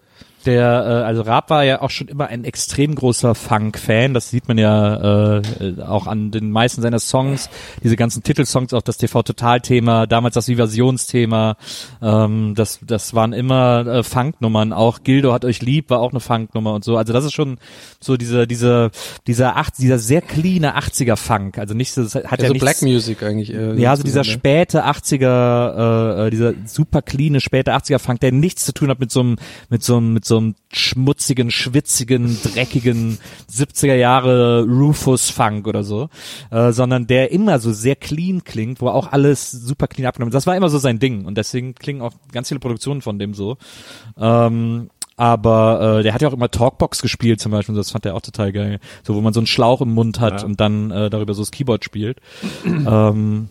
Der, äh, also Raab war ja auch schon immer ein extrem großer Funk-Fan. Das sieht man ja äh, auch an den meisten seiner Songs. Diese ganzen Titelsongs, auch das TV-Total-Thema, damals das Viversionsthema. Ähm, das, das waren immer äh, Funk-Nummern. Auch Gildo hat euch lieb war auch eine Funk-Nummer und so. Also das ist schon so diese, diese, dieser acht, dieser sehr cleane 80er-Funk. Also nicht so, das hat ja, Ja, so nichts, Black Music eigentlich. Äh, Ja, also dieser ne? späte 80er, äh, äh, dieser super cleane späte 80er Funk, der nichts zu tun hat mit so einem, mit so einem, mit so einem schmutzigen, schwitzigen, dreckigen 70er Jahre Rufus Funk oder so, äh, sondern der immer so sehr clean klingt, wo auch alles super clean abgenommen ist. Das war immer so sein Ding und deswegen klingen auch ganz viele Produktionen von dem so. Ähm, aber äh, der hat ja auch immer Talkbox gespielt zum Beispiel, das fand er auch total geil. So, wo man so einen Schlauch im Mund hat Ja. und dann äh, darüber so das Keyboard spielt. ähm,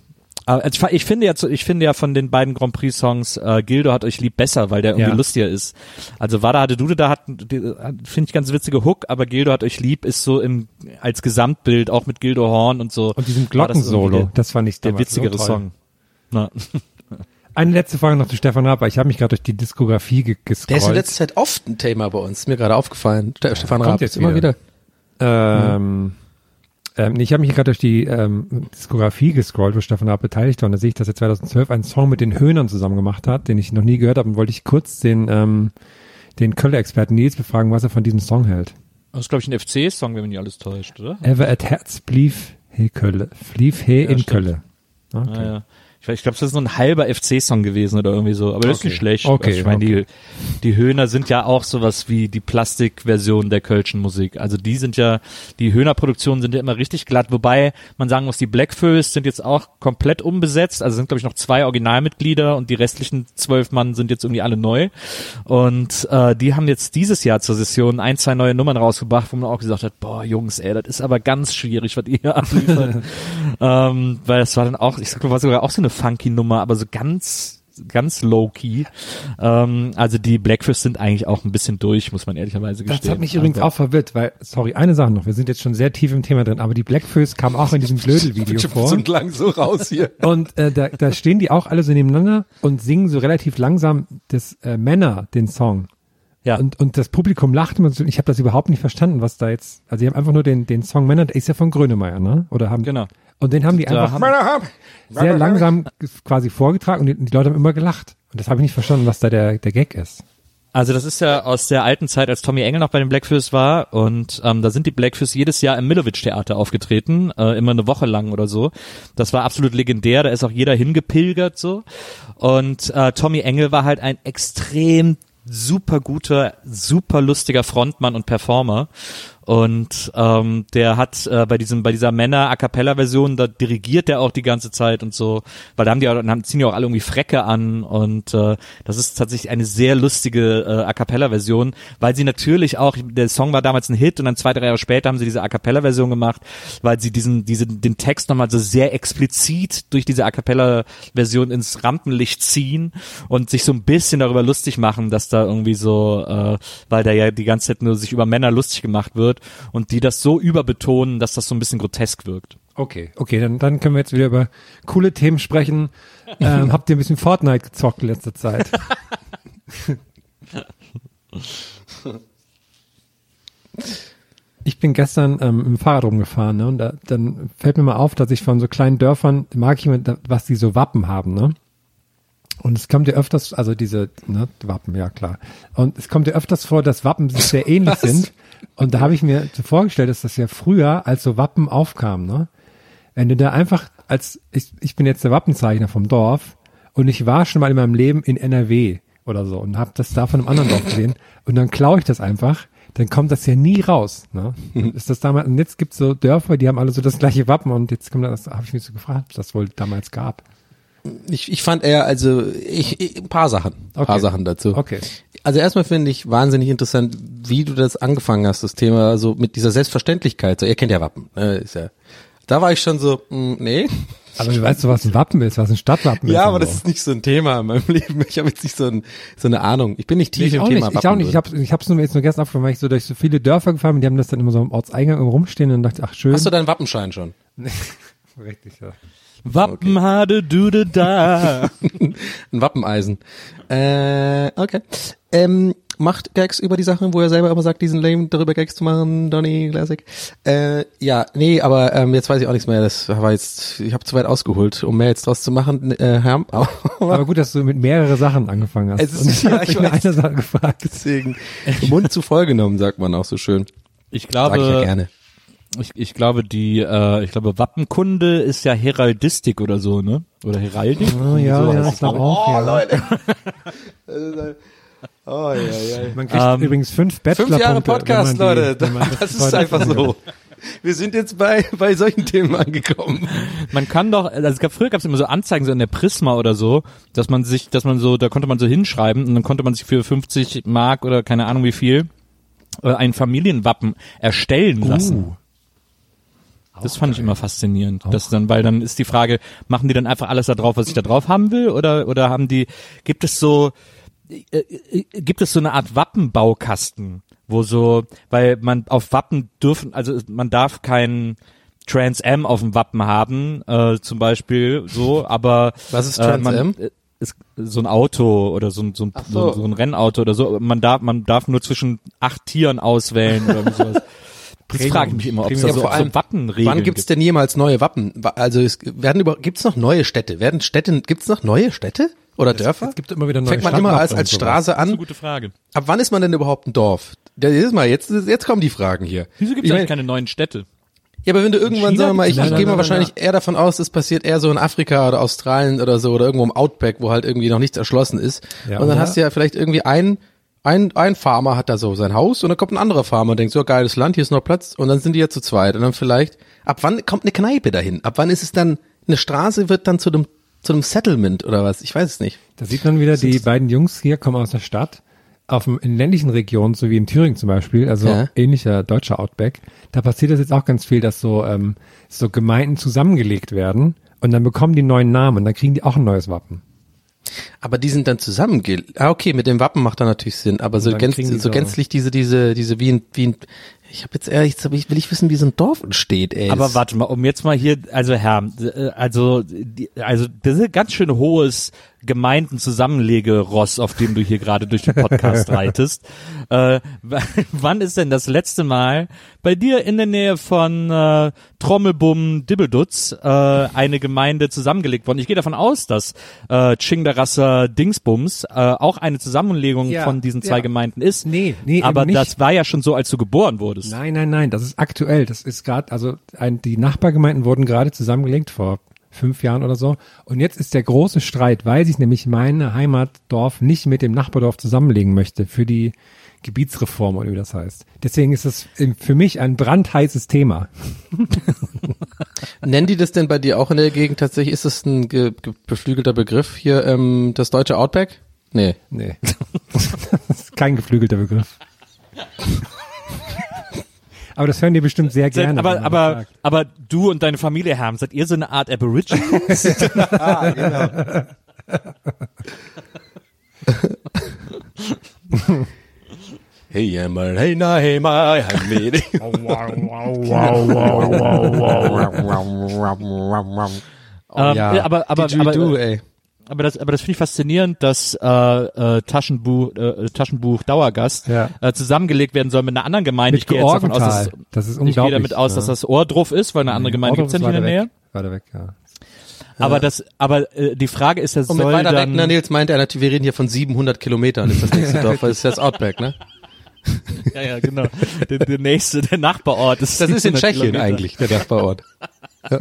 ich, fa- ich finde ja, ich finde ja von den beiden Grand Prix Songs äh, Gildo hat euch lieb besser, weil der irgendwie Ja. lustiger ist. Also Wada hatte Dude da hat, finde ich ganz witzige Hook, aber Gildo hat euch lieb ist so im als Gesamtbild auch mit Gildo Horn und so. Und diesem das Glockensolo, der, das fand ich der witzigere so. Song. Na. Eine letzte Frage noch zu Stefan Raab, weil ich habe mich gerade durch die Diskografie ge gescrollt. Der ist in letzter Zeit oft ein Thema bei uns. Ist mir gerade aufgefallen. Ste- Stefan kommt Raab jetzt ist immer wieder. wieder. Ähm, ähm, ich habe mich gerade durch die ähm, Diskografie gescrollt, wo Stefan Raab beteiligt war. Und da sehe ich, dass er 2012 einen Song mit den Höhnern zusammen gemacht hat, den ich noch nie gehört habe. Und wollte ich kurz den, ähm, den Kölle-Experten Nils befragen, was er von diesem Song hält. Das ist glaube ich ein FC-Song, wenn mich nicht alles täuscht, oder? Ever at Herz blieb he Kölle. Blieb he in stimmt. Kölle. Okay. Ah, ja. Ich glaube, das ist so ein halber FC-Song gewesen oder irgendwie so, aber das ist nicht schlecht. Okay, also ich meine, die, die Höhner sind ja auch sowas wie die Plastikversion der Kölschen Musik. Also die sind ja, die Höhner-Produktionen sind ja immer richtig glatt, wobei man sagen muss, die Blackfoes sind jetzt auch komplett umbesetzt. Also sind, glaube ich, noch zwei Originalmitglieder und die restlichen zwölf Mann sind jetzt irgendwie alle neu. Und äh, die haben jetzt dieses Jahr zur Session ein, zwei neue Nummern rausgebracht, wo man auch gesagt hat, boah, Jungs, ey, das ist aber ganz schwierig, was ihr hier abliefert. ähm, weil es war dann auch, ich sag mal, war sogar auch so eine funky Nummer, aber so ganz ganz low-key. Ähm, also die Blackfish sind eigentlich auch ein bisschen durch, muss man ehrlicherweise gestehen. Das hat mich übrigens Aber- auch verwirrt, weil, sorry, eine Sache noch, wir sind jetzt schon sehr tief im Thema drin, aber die Blackfoes kam auch in diesem Blödel-Video vor. So lang so raus hier. Und äh, da, da stehen die auch alle so nebeneinander und singen so relativ langsam das äh, Männer den Song. Ja. Und, und das Publikum lacht immer so. Ich habe das überhaupt nicht verstanden, was da jetzt. Also die haben einfach nur den, den Song Männer, der ist ja von Grönemeyer, ne? Oder haben Genau. Und den haben die Da einfach haben- sehr langsam quasi vorgetragen und die, die Leute haben immer gelacht. Und das habe ich nicht verstanden, was da der, der Gag ist. Also das ist ja aus der alten Zeit, als Tommy Engel noch bei den Blackfish war und ähm, da sind die Blackfish jedes Jahr im Milovic Theater aufgetreten, äh, immer eine Woche lang oder so. Das war absolut legendär, da ist auch jeder hingepilgert so. Und äh, Tommy Engel war halt ein extrem super guter, super lustiger Frontmann und Performer. Und ähm, der hat äh, bei diesem, bei dieser Männer A cappella Version, da dirigiert er auch die ganze Zeit und so, weil da haben die auch, haben, ziehen die auch alle irgendwie Frecke an und äh, das ist tatsächlich eine sehr lustige äh, A cappella Version, weil sie natürlich auch, der Song war damals ein Hit und dann zwei, drei Jahre später haben sie diese A cappella Version gemacht, weil sie diesen, diesen, den Text nochmal so sehr explizit durch diese A cappella Version ins Rampenlicht ziehen und sich so ein bisschen darüber lustig machen, dass da irgendwie so, äh, weil da ja die ganze Zeit nur sich über Männer lustig gemacht wird und die das so überbetonen, dass das so ein bisschen grotesk wirkt. Okay. Okay, dann, dann können wir jetzt wieder über coole Themen sprechen. Ähm, habt ihr ein bisschen Fortnite gezockt in letzter Zeit? Ich bin gestern ähm, im Fahrrad rumgefahren, ne? Und da, dann fällt mir mal auf, dass ich von so kleinen Dörfern mag ich immer, was die so Wappen haben, ne? Und es kommt ja öfters, also diese ne, Wappen, ja klar. Und es kommt ja öfters vor, dass Wappen sich sehr ähnlich sind. Und da habe ich mir vorgestellt, dass das ja früher, als so Wappen aufkamen, ne? Wenn du da einfach als, ich, ich bin jetzt der Wappenzeichner vom Dorf und ich war schon mal in meinem Leben in NRW oder so und habe das da von einem anderen Dorf gesehen und dann klaue ich das einfach, dann kommt das ja nie raus. Ne? Ist das damals, und jetzt gibt's so Dörfer, die haben alle so das gleiche Wappen und jetzt kommt das, habe ich mich so gefragt, ob das wohl damals gab. Ich, ich fand eher, also ich, ich, ein paar Sachen, ein paar Okay. Sachen dazu. Okay. Also erstmal finde ich wahnsinnig interessant, wie du das angefangen hast, das Thema so mit dieser Selbstverständlichkeit. So, ihr kennt ja Wappen, ne? ist ja. Da war ich schon so, mh, nee. Aber du weißt du, was ein Wappen ist, was ein Stadtwappen ist. Ja, aber das so. ist nicht so ein Thema in meinem Leben. Ich habe jetzt nicht so, ein, so eine Ahnung. Ich bin nicht tief ich im Thema nicht, ich Wappen auch nicht. Ich drin. habe ich hab's nur jetzt nur gestern aufgefallen, weil ich so durch so viele Dörfer gefahren bin, die haben das dann immer so am Ortseingang rumstehen und dachte, ach schön. Hast du deinen Wappenschein schon? Richtig, ja. Wappenhade Dude da. Ein Wappeneisen. Äh, okay. Ähm, macht Gags über die Sachen, wo er selber immer sagt, diesen lame darüber Gags zu machen, Donny Classic. Äh, ja, nee, aber ähm, jetzt weiß ich auch nichts mehr. Das war jetzt, ich habe zu weit ausgeholt, um mehr jetzt draus zu machen. Äh, Herr, aber Aber gut, dass du mit mehrere Sachen angefangen hast. Es ist- und ich ja, habe ich nur eine Sache gefragt. deswegen Mund zu voll genommen, sagt man auch so schön. Ich Sag ich ja glaube, gerne. Ich, ich glaube die, äh, ich glaube Wappenkunde ist ja Heraldistik oder so, ne? Oder Heraldik? Oh, ja, so ja, es, glaube glaub auch. ja. Leute. Oh, ja, ja. Man kriegt Ähm, übrigens fünf Fünf Bachelorpunkte. Jahre wenn Podcast, die- Leute. man Das ist einfach so. Wir sind jetzt bei, bei solchen Themen angekommen. Man kann doch, also es gab, früher gab es immer so Anzeigen so in der Prisma oder so, dass man sich, dass man so, da konnte man so hinschreiben und dann konnte man sich für 50 Mark oder keine Ahnung wie viel äh, ein Familienwappen erstellen lassen. Das fand ich immer faszinierend. Das dann, weil dann ist die Frage, machen die dann einfach alles da drauf, was ich da drauf haben will, oder oder haben die, gibt es so, äh, äh, gibt es so eine Art Wappenbaukasten, wo so, weil man auf Wappen dürfen, also man darf kein Trans M auf dem Wappen haben, äh, zum Beispiel so, aber Was ist äh, Trans M? äh, Ist so ein Auto oder so ein, so ein, so. so. ein Rennauto oder so. Man darf, man darf nur zwischen acht Tieren auswählen oder sowas. Das frage ich mich immer, ob es da Ja, so, vor allem, so Wappenregeln Wann gibt's gibt. denn jemals neue Wappen? Wa- Also es werden über gibt's noch neue Städte? Werden Städte gibt's noch neue Städte oder Dörfer? Es gibt immer wieder neue Fängt man immer als als. Straße Das ist eine an. gute Frage. Ab wann ist man denn überhaupt ein Dorf? Das ist mal jetzt jetzt kommen die Fragen hier. Wieso gibt Ich es eigentlich keine neuen Städte? Ja, aber wenn du irgendwann, sagen wir mal, ich, gibt's- ich gehe mal wahrscheinlich eher davon aus, das passiert eher so in Afrika oder Australien oder so oder irgendwo im Outback, wo halt irgendwie noch nichts erschlossen ist. Ja, und dann oder? hast du ja vielleicht irgendwie ein, ein, ein Farmer hat da so sein Haus und dann kommt ein anderer Farmer und denkt so, geiles Land, hier ist noch Platz und dann sind die ja zu zweit und dann vielleicht, ab wann kommt eine Kneipe dahin? Ab wann ist es dann, eine Straße wird dann zu einem, zu einem Settlement oder was? Ich weiß es nicht. Da sieht man wieder, die beiden Jungs hier kommen aus der Stadt. Auf dem, in ländlichen Regionen, so wie in Thüringen zum Beispiel, also Ja. ähnlicher deutscher Outback, da passiert das jetzt auch ganz viel, dass so, ähm, so Gemeinden zusammengelegt werden und dann bekommen die neuen Namen und dann kriegen die auch ein neues Wappen. Aber die sind dann zusammen. Ah, okay, mit dem Wappen macht da natürlich Sinn. Aber so, gänz, die so gänzlich diese, diese, diese wie ein, wie ein, ich habe jetzt ehrlich, jetzt hab ich, will ich wissen, wie so ein Dorf entsteht, ey. Aber warte mal, um jetzt mal hier, also Herr, äh, also, die, also das ist ein ganz schön hohes Gemeindenzusammenlegeross, auf dem du hier gerade durch den Podcast reitest. Äh, wann ist denn das letzte Mal bei dir in der Nähe von äh, Trommelbum Dibbeldutz äh, eine Gemeinde zusammengelegt worden? Ich gehe davon aus, dass äh, Chingdarasser Dingsbums äh, auch eine Zusammenlegung Ja, von diesen zwei ja. Gemeinden ist. Nee, nee, aber das war ja schon so, als du geboren wurdest. Nein, nein, nein, das ist aktuell. Das ist gerade, also ein, die Nachbargemeinden wurden gerade zusammengelegt vor fünf Jahren oder so. Und jetzt ist der große Streit, weil sich nämlich meine Heimatdorf nicht mit dem Nachbardorf zusammenlegen möchte für die Gebietsreform oder wie das heißt. Deswegen ist es ähm, für mich ein brandheißes Thema. Nennen die das denn bei dir auch in der Gegend tatsächlich? Ist das ein ge ge beflügelter Begriff hier, ähm, das deutsche Outback? Nee. Nee. das ist kein geflügelter Begriff. Aber das hören die bestimmt sehr gerne. aber, aber, das aber du und deine Familie, Herr, seid ihr so eine Art Aborigines? Hey, einmal, hey, na, hey, mal, hey, mir. ähm, ja. aber, aber, aber, Didgeridoo, aber, ey. aber das, aber das finde ich faszinierend, dass äh, äh, Taschenbuch, äh, Taschenbuch Dauergast Ja. äh, zusammengelegt werden soll mit einer anderen Gemeinde. Mit ich gehe jetzt davon aus, dass. Das ist ich gehe unglaublich. damit aus, dass das Ohrdruf ist, weil eine andere Gemeinde gibt's ja nicht in der Nähe. Weiter weg, ja. Aber das, aber äh, die Frage ist, das Und mit soll weiter weg, dann, na, Nils meinte er natürlich, wir reden hier von 700 Kilometern, ist das nächste Dorf, weil es ist das Outback, ne? ja, ja, genau, der, der nächste, der Nachbarort ist. Das ist in 700 Tschechien Kilometer. eigentlich, der Nachbarort.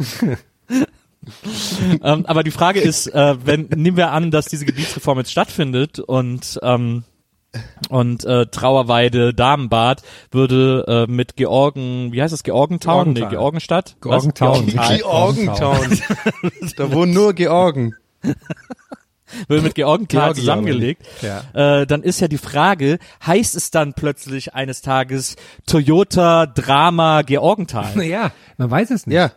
Ähm, aber die Frage ist, äh, wenn nehmen wir an, dass diese Gebietsreform jetzt stattfindet und ähm, und äh, Trauerweide Damenbad würde äh, mit Georgen, wie heißt das, Georgentown? Nee, Georgenthal. Georgenstadt? Georgentown. Was? Georgentown. da wohnen nur Georgen. Würde mit Georgenthal Georgi, zusammengelegt. Ja. Äh, dann ist ja die Frage, heißt es dann plötzlich eines Tages Toyota Drama Georgenthal? Ja, man weiß es nicht. Ja.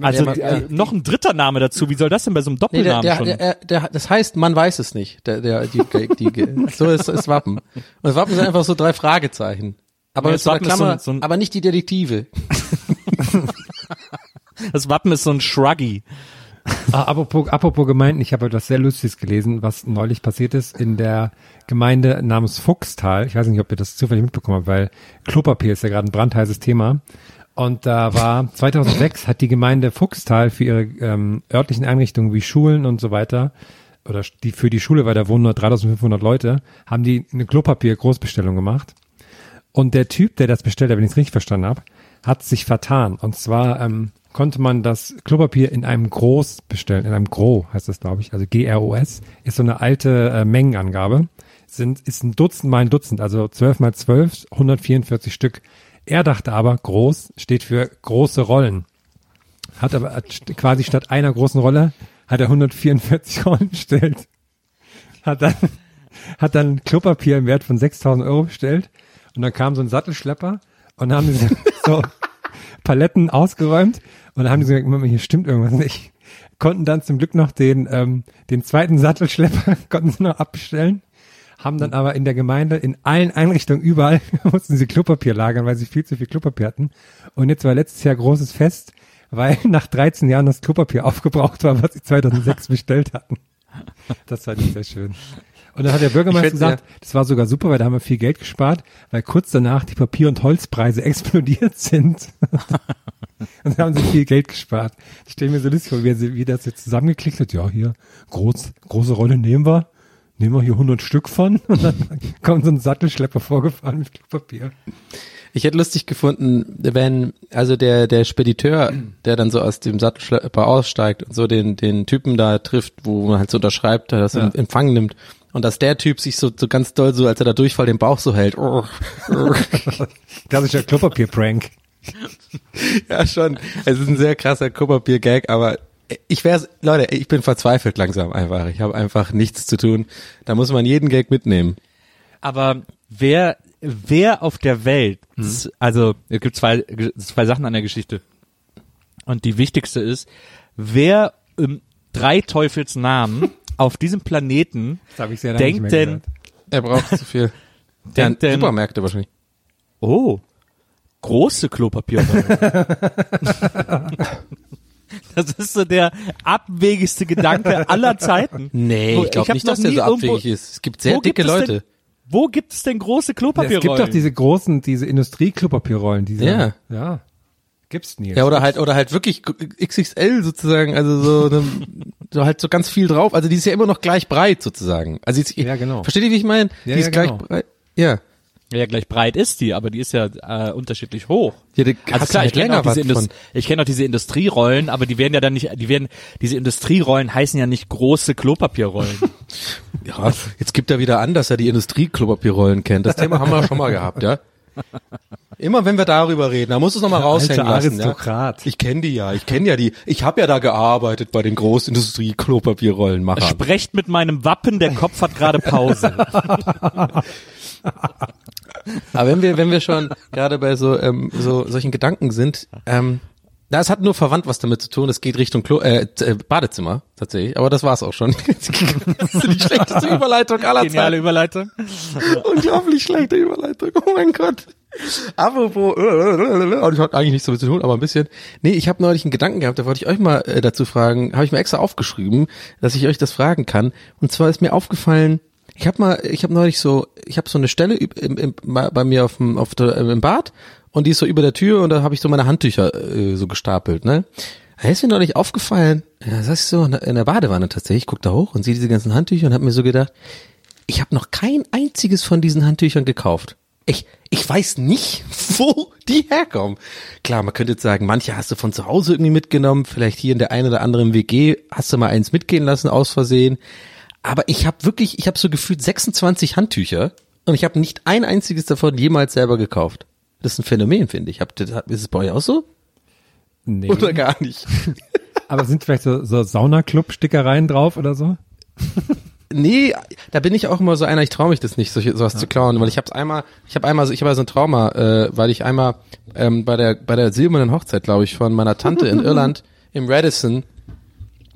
Also Ja, äh, ja. noch ein dritter Name dazu. Wie soll das denn bei so einem Nee, der, Doppelnamen der, schon? der, der, der, das heißt, man weiß es nicht. Der, der, die, die, die, so ist das Wappen. Und das Wappen sind einfach so drei Fragezeichen. Aber Ja, mit das so einer Wappen ist so Klammer, ein- so ein- aber nicht die Detektive. das Wappen ist so ein Shruggy. Ah, apropos, apropos Gemeinden, ich habe etwas sehr Lustiges gelesen, was neulich passiert ist in der Gemeinde namens Fuchstal. Ich weiß nicht, ob ihr das zufällig mitbekommen habt, weil Klopapier ist ja gerade ein brandheißes Thema. Und da war 2006 hat die Gemeinde Fuchstal für ihre ähm, örtlichen Einrichtungen wie Schulen und so weiter oder die für die Schule, weil da wohnen nur 3500 Leute, haben die eine Klopapier-Großbestellung gemacht. Und der Typ, der das bestellt hat, wenn ich es richtig verstanden habe, hat sich vertan. Und zwar ähm, konnte man das Klopapier in einem Groß bestellen, in einem Gro heißt das, glaube ich, also G-R-O-S, ist so eine alte äh, Mengenangabe. Sind, ist ein Dutzend mal ein Dutzend, also 12 mal 12, 144 Stück. Er dachte aber, groß steht für große Rollen. Hat aber quasi statt einer großen Rolle, hat er 144 Rollen bestellt. Hat dann, hat dann Klopapier im Wert von 6000 Euro bestellt. Und dann kam so ein Sattelschlepper und haben sie so Paletten ausgeräumt und dann haben die so gesagt, Mama, hier stimmt irgendwas nicht. Konnten dann zum Glück noch den, ähm, den zweiten Sattelschlepper, konnten sie noch abbestellen. Haben dann aber in der Gemeinde, in allen Einrichtungen, überall, mussten sie Klopapier lagern, weil sie viel zu viel Klopapier hatten. Und jetzt war letztes Jahr großes Fest, weil nach 13 Jahren das Klopapier aufgebraucht war, was sie 2006 bestellt hatten. Das war nicht sehr schön. Und dann hat der Bürgermeister gesagt, das war sogar super, weil da haben wir viel Geld gespart, weil kurz danach die Papier- und Holzpreise explodiert sind. und da haben sie viel Geld gespart. Ich stelle mir so lustig vor, wie, sie- wie das jetzt zusammengeklickt hat. Ja, hier, groß, große Rolle nehmen wir. Nehmen wir hier 100 Stück von. Und dann kommt so ein Sattelschlepper vorgefahren mit Klopapier. Ich hätte lustig gefunden, wenn, also der, der Spediteur, der dann so aus dem Sattelschlepper aussteigt und so den, den Typen da trifft, wo man halt so unterschreibt, das in Empfang nimmt. Und dass der Typ sich so, so ganz doll so, als er da Durchfall den Bauch so hält. Klassischer Klopapier-Prank. ja, schon. Es ist ein sehr krasser Kupferbier-Gag, aber ich wär's, Leute, ich bin verzweifelt langsam einfach. Ich habe einfach nichts zu tun. Da muss man jeden Gag mitnehmen. Aber wer, wer auf der Welt, Hm. also es gibt zwei, zwei Sachen an der Geschichte. Und die wichtigste ist, wer im drei Teufels Namen auf diesem Planeten Das habe ich sehr lange nicht denkt mehr denn, gehört. Er braucht zu viel. Der denkt denn, Supermärkte wahrscheinlich. oh, große Klopapierrollen. das ist so der abwegigste Gedanke aller Zeiten. Nee, ich glaube nicht, dass der nie so irgendwo- abwegig ist. Es gibt sehr gibt dicke es Leute. Wo gibt es denn große Klopapierrollen? Es gibt doch diese großen, diese Industrie-Klopapierrollen, diese, Ja. ja. Gibt's nie. Ja, oder halt, oder halt wirklich XXL sozusagen, also so, eine, so halt so ganz viel drauf. Also die ist ja immer noch gleich breit sozusagen. Also ist, Ja, genau. Versteht ihr, wie ich meine? Ja, die ist ja, gleich genau. breit. Ja. Ja, gleich breit ist die, aber die ist ja äh, unterschiedlich hoch. Ja, die Also hast klar, halt ich kenne länger auch diese, was Indus von. ich kenn auch diese Industrierollen, aber die werden ja dann nicht, die werden, diese Industrierollen heißen ja nicht große Klopapierrollen. Ja, jetzt gibt er wieder an, dass er die Industrieklopapierrollen kennt. Das Thema haben wir schon mal gehabt, ja. Immer wenn wir darüber reden, da musst du es nochmal raushängen lassen. Ja? Aristokrat. Ich kenne die ja, ich kenne ja die. Ich habe ja da gearbeitet bei den Großindustrie-Klopapierrollenmachern. Sprecht mit meinem Wappen, der Kopf hat gerade Pause. Aber wenn wir, wenn wir schon gerade bei so, ähm, so solchen Gedanken sind, ähm, na, es hat nur verwandt was damit zu tun. Es geht Richtung Klo äh, äh, Badezimmer tatsächlich. Aber das war's auch schon. das ist die schlechteste Überleitung aller Geniale Zeiten. Überleitung. Unglaublich schlechte Überleitung. Oh mein Gott. Apropos, äh, äh, und ich hat eigentlich nichts damit zu tun, aber ein bisschen. Nee, ich habe neulich einen Gedanken gehabt, da wollte ich euch mal äh, dazu fragen, habe ich mir extra aufgeschrieben, dass ich euch das fragen kann. Und zwar ist mir aufgefallen, ich habe mal, ich habe neulich so, ich habe so eine Stelle im, im, bei mir auf dem, auf der, im Bad und die ist so über der Tür und da habe ich so meine Handtücher äh, so gestapelt, ne? Da ist mir neulich aufgefallen, ja, das ist so in der- Badewanne tatsächlich, ich guck da hoch und sehe diese ganzen Handtücher und habe mir so gedacht, ich habe noch kein einziges von diesen Handtüchern gekauft. Ich, ich weiß nicht, wo die herkommen. Klar, man könnte jetzt sagen, manche hast du von zu Hause irgendwie mitgenommen, vielleicht hier in der einen oder anderen WG hast du mal eins mitgehen lassen aus Versehen. Aber ich habe wirklich, ich habe so gefühlt 26 Handtücher und ich habe nicht ein einziges davon jemals selber gekauft. Das ist ein Phänomen, finde ich. Habt ihr, ist es bei euch auch so? Nee. Oder gar nicht? Aber sind vielleicht so, so Saunaclub-Stickereien drauf oder so? Nee, da bin ich auch immer so einer, ich traue mich das nicht, solche, sowas zu klauen, weil ich hab's einmal, ich habe einmal, so- ich habe so ein Trauma, äh, weil ich einmal ähm, bei der bei der silbernen Hochzeit, glaube ich, von meiner Tante in Irland im Radisson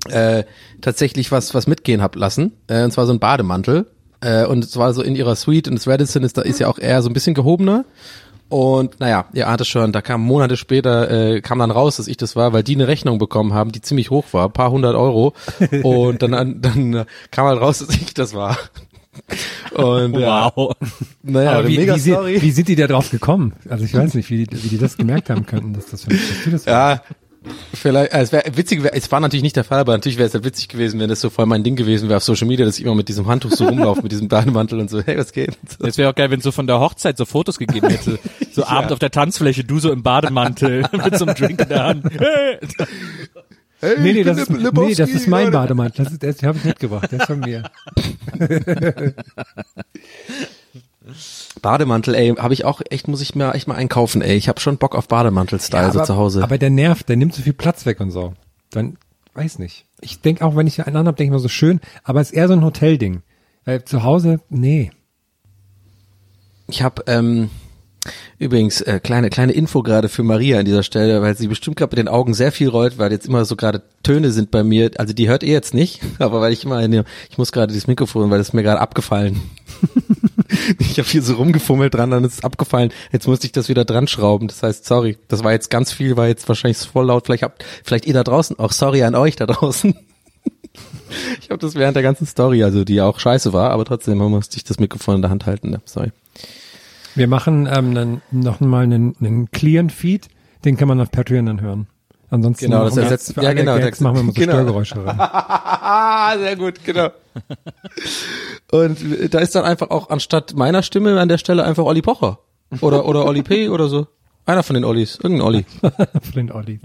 äh, tatsächlich was was mitgehen hab lassen, äh, und zwar so ein Bademantel äh, und es war so in ihrer Suite und das Radisson ist da ist ja auch eher so ein bisschen gehobener und naja, ihr ahnt es schon, da kam Monate später, äh, kam dann raus, dass ich das war, weil die eine Rechnung bekommen haben, die ziemlich hoch war, ein paar hundert Euro. Und dann, dann kam halt raus, dass ich das war. Und ja, Wow. naja, Aber wie, mega wie, Story. wie sind die da drauf gekommen? Also ich weiß nicht, wie die, wie die das gemerkt haben könnten, dass das, dass du das Ja, vielleicht, äh, es wäre witzig, wär, es war natürlich nicht der Fall, aber natürlich wäre es halt witzig gewesen, wenn das so voll mein Ding gewesen wäre auf Social Media, dass ich immer mit diesem Handtuch so rumlaufe, mit diesem Bademantel und so, hey, was geht? So. Das wäre auch geil, wenn es so von der Hochzeit so Fotos gegeben hätte. So Abend auf der Tanzfläche, du so im Bademantel mit so einem Drink in der Hand. Hey. Hey, Nee, nee, das ist, der nee, Lebowski, das ist mein. Bademantel. Das ist, das habe ich mitgebracht. Der ist von mir. Bademantel, ey, habe ich auch echt, muss ich mir echt mal einkaufen, ey. Ich habe schon Bock auf Bademantel-Style so aber, zu Hause. Aber der nervt, der nimmt so viel Platz weg und so. Dann, weiß nicht. Ich denk auch, wenn ich einen habe, denke ich mir so schön, aber es ist eher so ein Hotelding. Weil zu Hause, nee. Ich habe ähm, übrigens äh, kleine kleine Info gerade für Maria an dieser Stelle, weil sie bestimmt gerade mit den Augen sehr viel rollt, weil jetzt immer so gerade Töne sind bei mir. Also die hört ihr jetzt nicht, aber weil ich immer ich muss gerade das Mikrofon, weil das mir gerade abgefallen. ich habe hier so rumgefummelt dran, dann ist es abgefallen. Jetzt musste ich das wieder dran schrauben. Das heißt, sorry, das war jetzt ganz viel, war jetzt wahrscheinlich voll laut. Vielleicht habt vielleicht ihr da draußen auch sorry an euch da draußen. Ich habe das während der ganzen Story, also die auch scheiße war, aber trotzdem musste ich das Mikrofon in der Hand halten. Ne? Sorry. Wir machen ähm, dann noch mal einen, einen clearen Feed, den kann man auf Patreon dann hören. Ansonsten Genau, das machen wir ersetzt- ja, genau, Gags machen wir immer so genau. Störgeräusche rein. Sehr gut, genau. Und da ist dann einfach auch anstatt meiner Stimme an der Stelle einfach Olli Pocher. Oder, oder Olli P. oder so. Einer von den Ollis. Irgendein Olli. Für den Olli.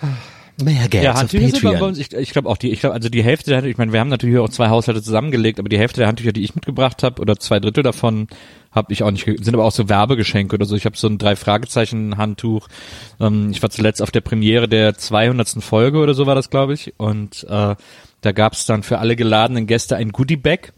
Mehr Geld Ja, auf Handtücher sind bei uns, ich, ich glaube auch die, ich glaube, also die Hälfte der Handtücher, ich meine, wir haben natürlich auch zwei Haushalte zusammengelegt, aber die Hälfte der Handtücher, die ich mitgebracht habe, oder zwei Drittel davon, habe ich auch nicht, sind aber auch so Werbegeschenke oder so. Ich habe so ein drei Fragezeichen Handtuch. Ähm, ich war zuletzt auf der Premiere der 200. Folge oder so war das, glaube ich, und äh, da gab es dann für alle geladenen Gäste ein Goodie Bag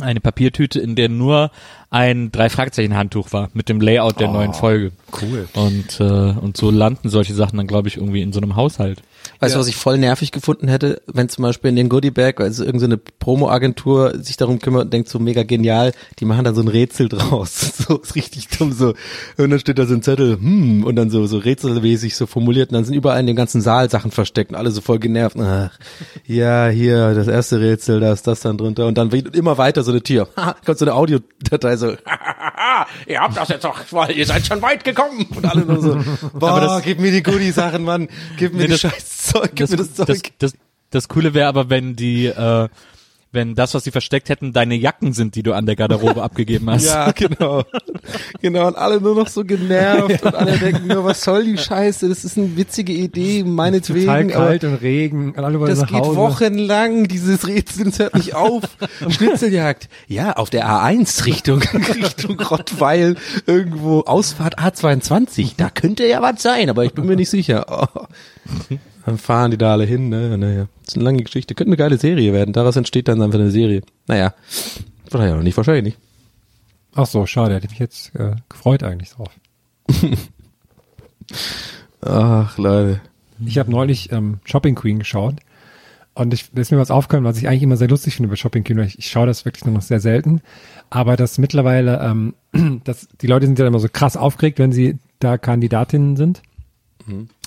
eine Papiertüte, in der nur ein drei Fragezeichen Handtuch war mit dem Layout der neuen Folge. Cool. Und äh, und so landen solche Sachen dann glaube ich irgendwie in so einem Haushalt. Weißt du, was ich voll nervig gefunden hätte, wenn zum Beispiel in den Goodie Bag, also irgendeine Promo-Agentur sich darum kümmert und denkt so mega genial, die machen dann so ein Rätsel draus. So ist richtig dumm so. Und dann steht da so ein Zettel, hm, und dann so so rätselmäßig so formuliert und dann sind überall in dem ganzen Saal Sachen versteckt und alle so voll genervt. Ach, ja, hier, das erste Rätsel, da ist das dann drunter und dann immer weiter so eine Tür. Ha, kommt so eine Audiodatei so. ihr habt das jetzt doch, weil ihr seid schon weit gekommen. Und alle nur so, boah, das- gib mir die Goodie-Sachen, Mann. Gib mir Nee, die das- scheiß Zeug, gib mir das Zeug. Das, das, das Coole wäre aber, wenn die, äh, wenn das, was sie versteckt hätten, deine Jacken sind, die du an der Garderobe abgegeben hast. Ja, genau. genau, und alle nur noch so genervt und alle denken nur, was soll die Scheiße, das ist eine witzige Idee, meinetwegen, Total kalt und Regen. Und alle das geht Hause. wochenlang, dieses Rätsel, das hört nicht auf. Schnitzeljagd. Ja, auf der A1 Richtung, Richtung Rottweil, irgendwo Ausfahrt A22. Da könnte ja was sein, aber ich bin mir nicht sicher. Oh. Dann fahren die da alle hin, ne? Naja, das ist eine lange Geschichte. Könnte eine geile Serie werden. Daraus entsteht dann einfach eine Serie. Naja, vielleicht auch nicht, wahrscheinlich nicht. Ach so, schade. Hätte mich jetzt äh, gefreut eigentlich drauf. Ach, Leute. Ich habe neulich ähm, Shopping Queen geschaut und ich, ist mir was aufgekommen, was ich eigentlich immer sehr lustig finde bei Shopping Queen. weil Ich, ich schaue das wirklich nur noch sehr selten, aber das mittlerweile, ähm, dass die Leute sind ja immer so krass aufgeregt, wenn sie da Kandidatinnen sind.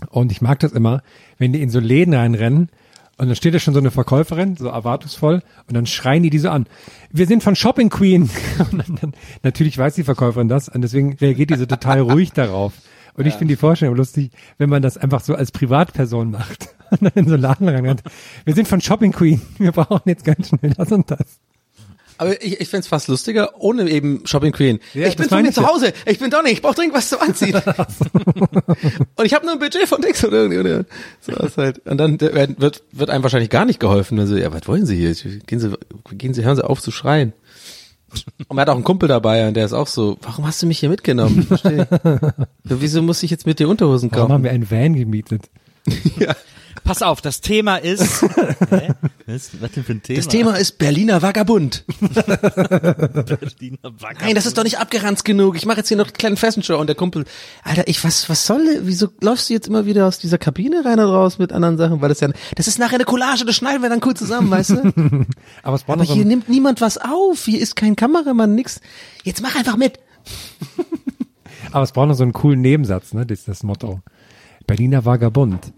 Und ich mag das immer, wenn die in so Läden reinrennen und dann steht da schon so eine Verkäuferin, so erwartungsvoll, und dann schreien die die so an. Wir sind von Shopping Queen. Und dann, dann, natürlich weiß die Verkäuferin das und deswegen reagiert die so total ruhig darauf. Und ich finde die Vorstellung lustig, wenn man das einfach so als Privatperson macht und dann in so einen Laden reinrennt. Wir sind von Shopping Queen. Wir brauchen jetzt ganz schnell das und das. Aber ich, ich find's fast lustiger, ohne eben Shopping Queen. Ja, ich bin von mir zu ja. Hause. Ich bin Donny. Ich brauche dringend was zum Anziehen. und ich habe nur ein Budget von Dix und irgendwie. So ist halt. Und dann wird, wird, einem wahrscheinlich gar nicht geholfen. Also, ja, was wollen Sie hier? Gehen Sie, gehen Sie, hören Sie auf zu schreien. Und man hat auch einen Kumpel dabei und der ist auch so, warum hast du mich hier mitgenommen? Ich Verstehe. Ja, Wieso muss ich jetzt mit dir Unterhosen Warum haben kaufen? wir einen Van gemietet? Pass auf, das Thema ist. Hä? Was, was denn für ein Thema? Das Thema ist Berliner Vagabund. Berliner Wackerpunkt. Nein, das ist doch nicht abgeranzt genug. Ich mache jetzt hier noch einen kleinen Fashion Show und der Kumpel, Alter, ich was was soll, wieso läufst du jetzt immer wieder aus dieser Kabine rein und raus mit anderen Sachen, weil das ja das ist nachher eine Collage, das schneiden wir dann cool zusammen, weißt du? Aber Aber so hier ein, nimmt niemand was auf, hier ist kein Kameramann, nix. Jetzt mach einfach mit. aber es braucht noch so einen coolen Nebensatz, ne? Das ist das Motto. Berliner Vagabund.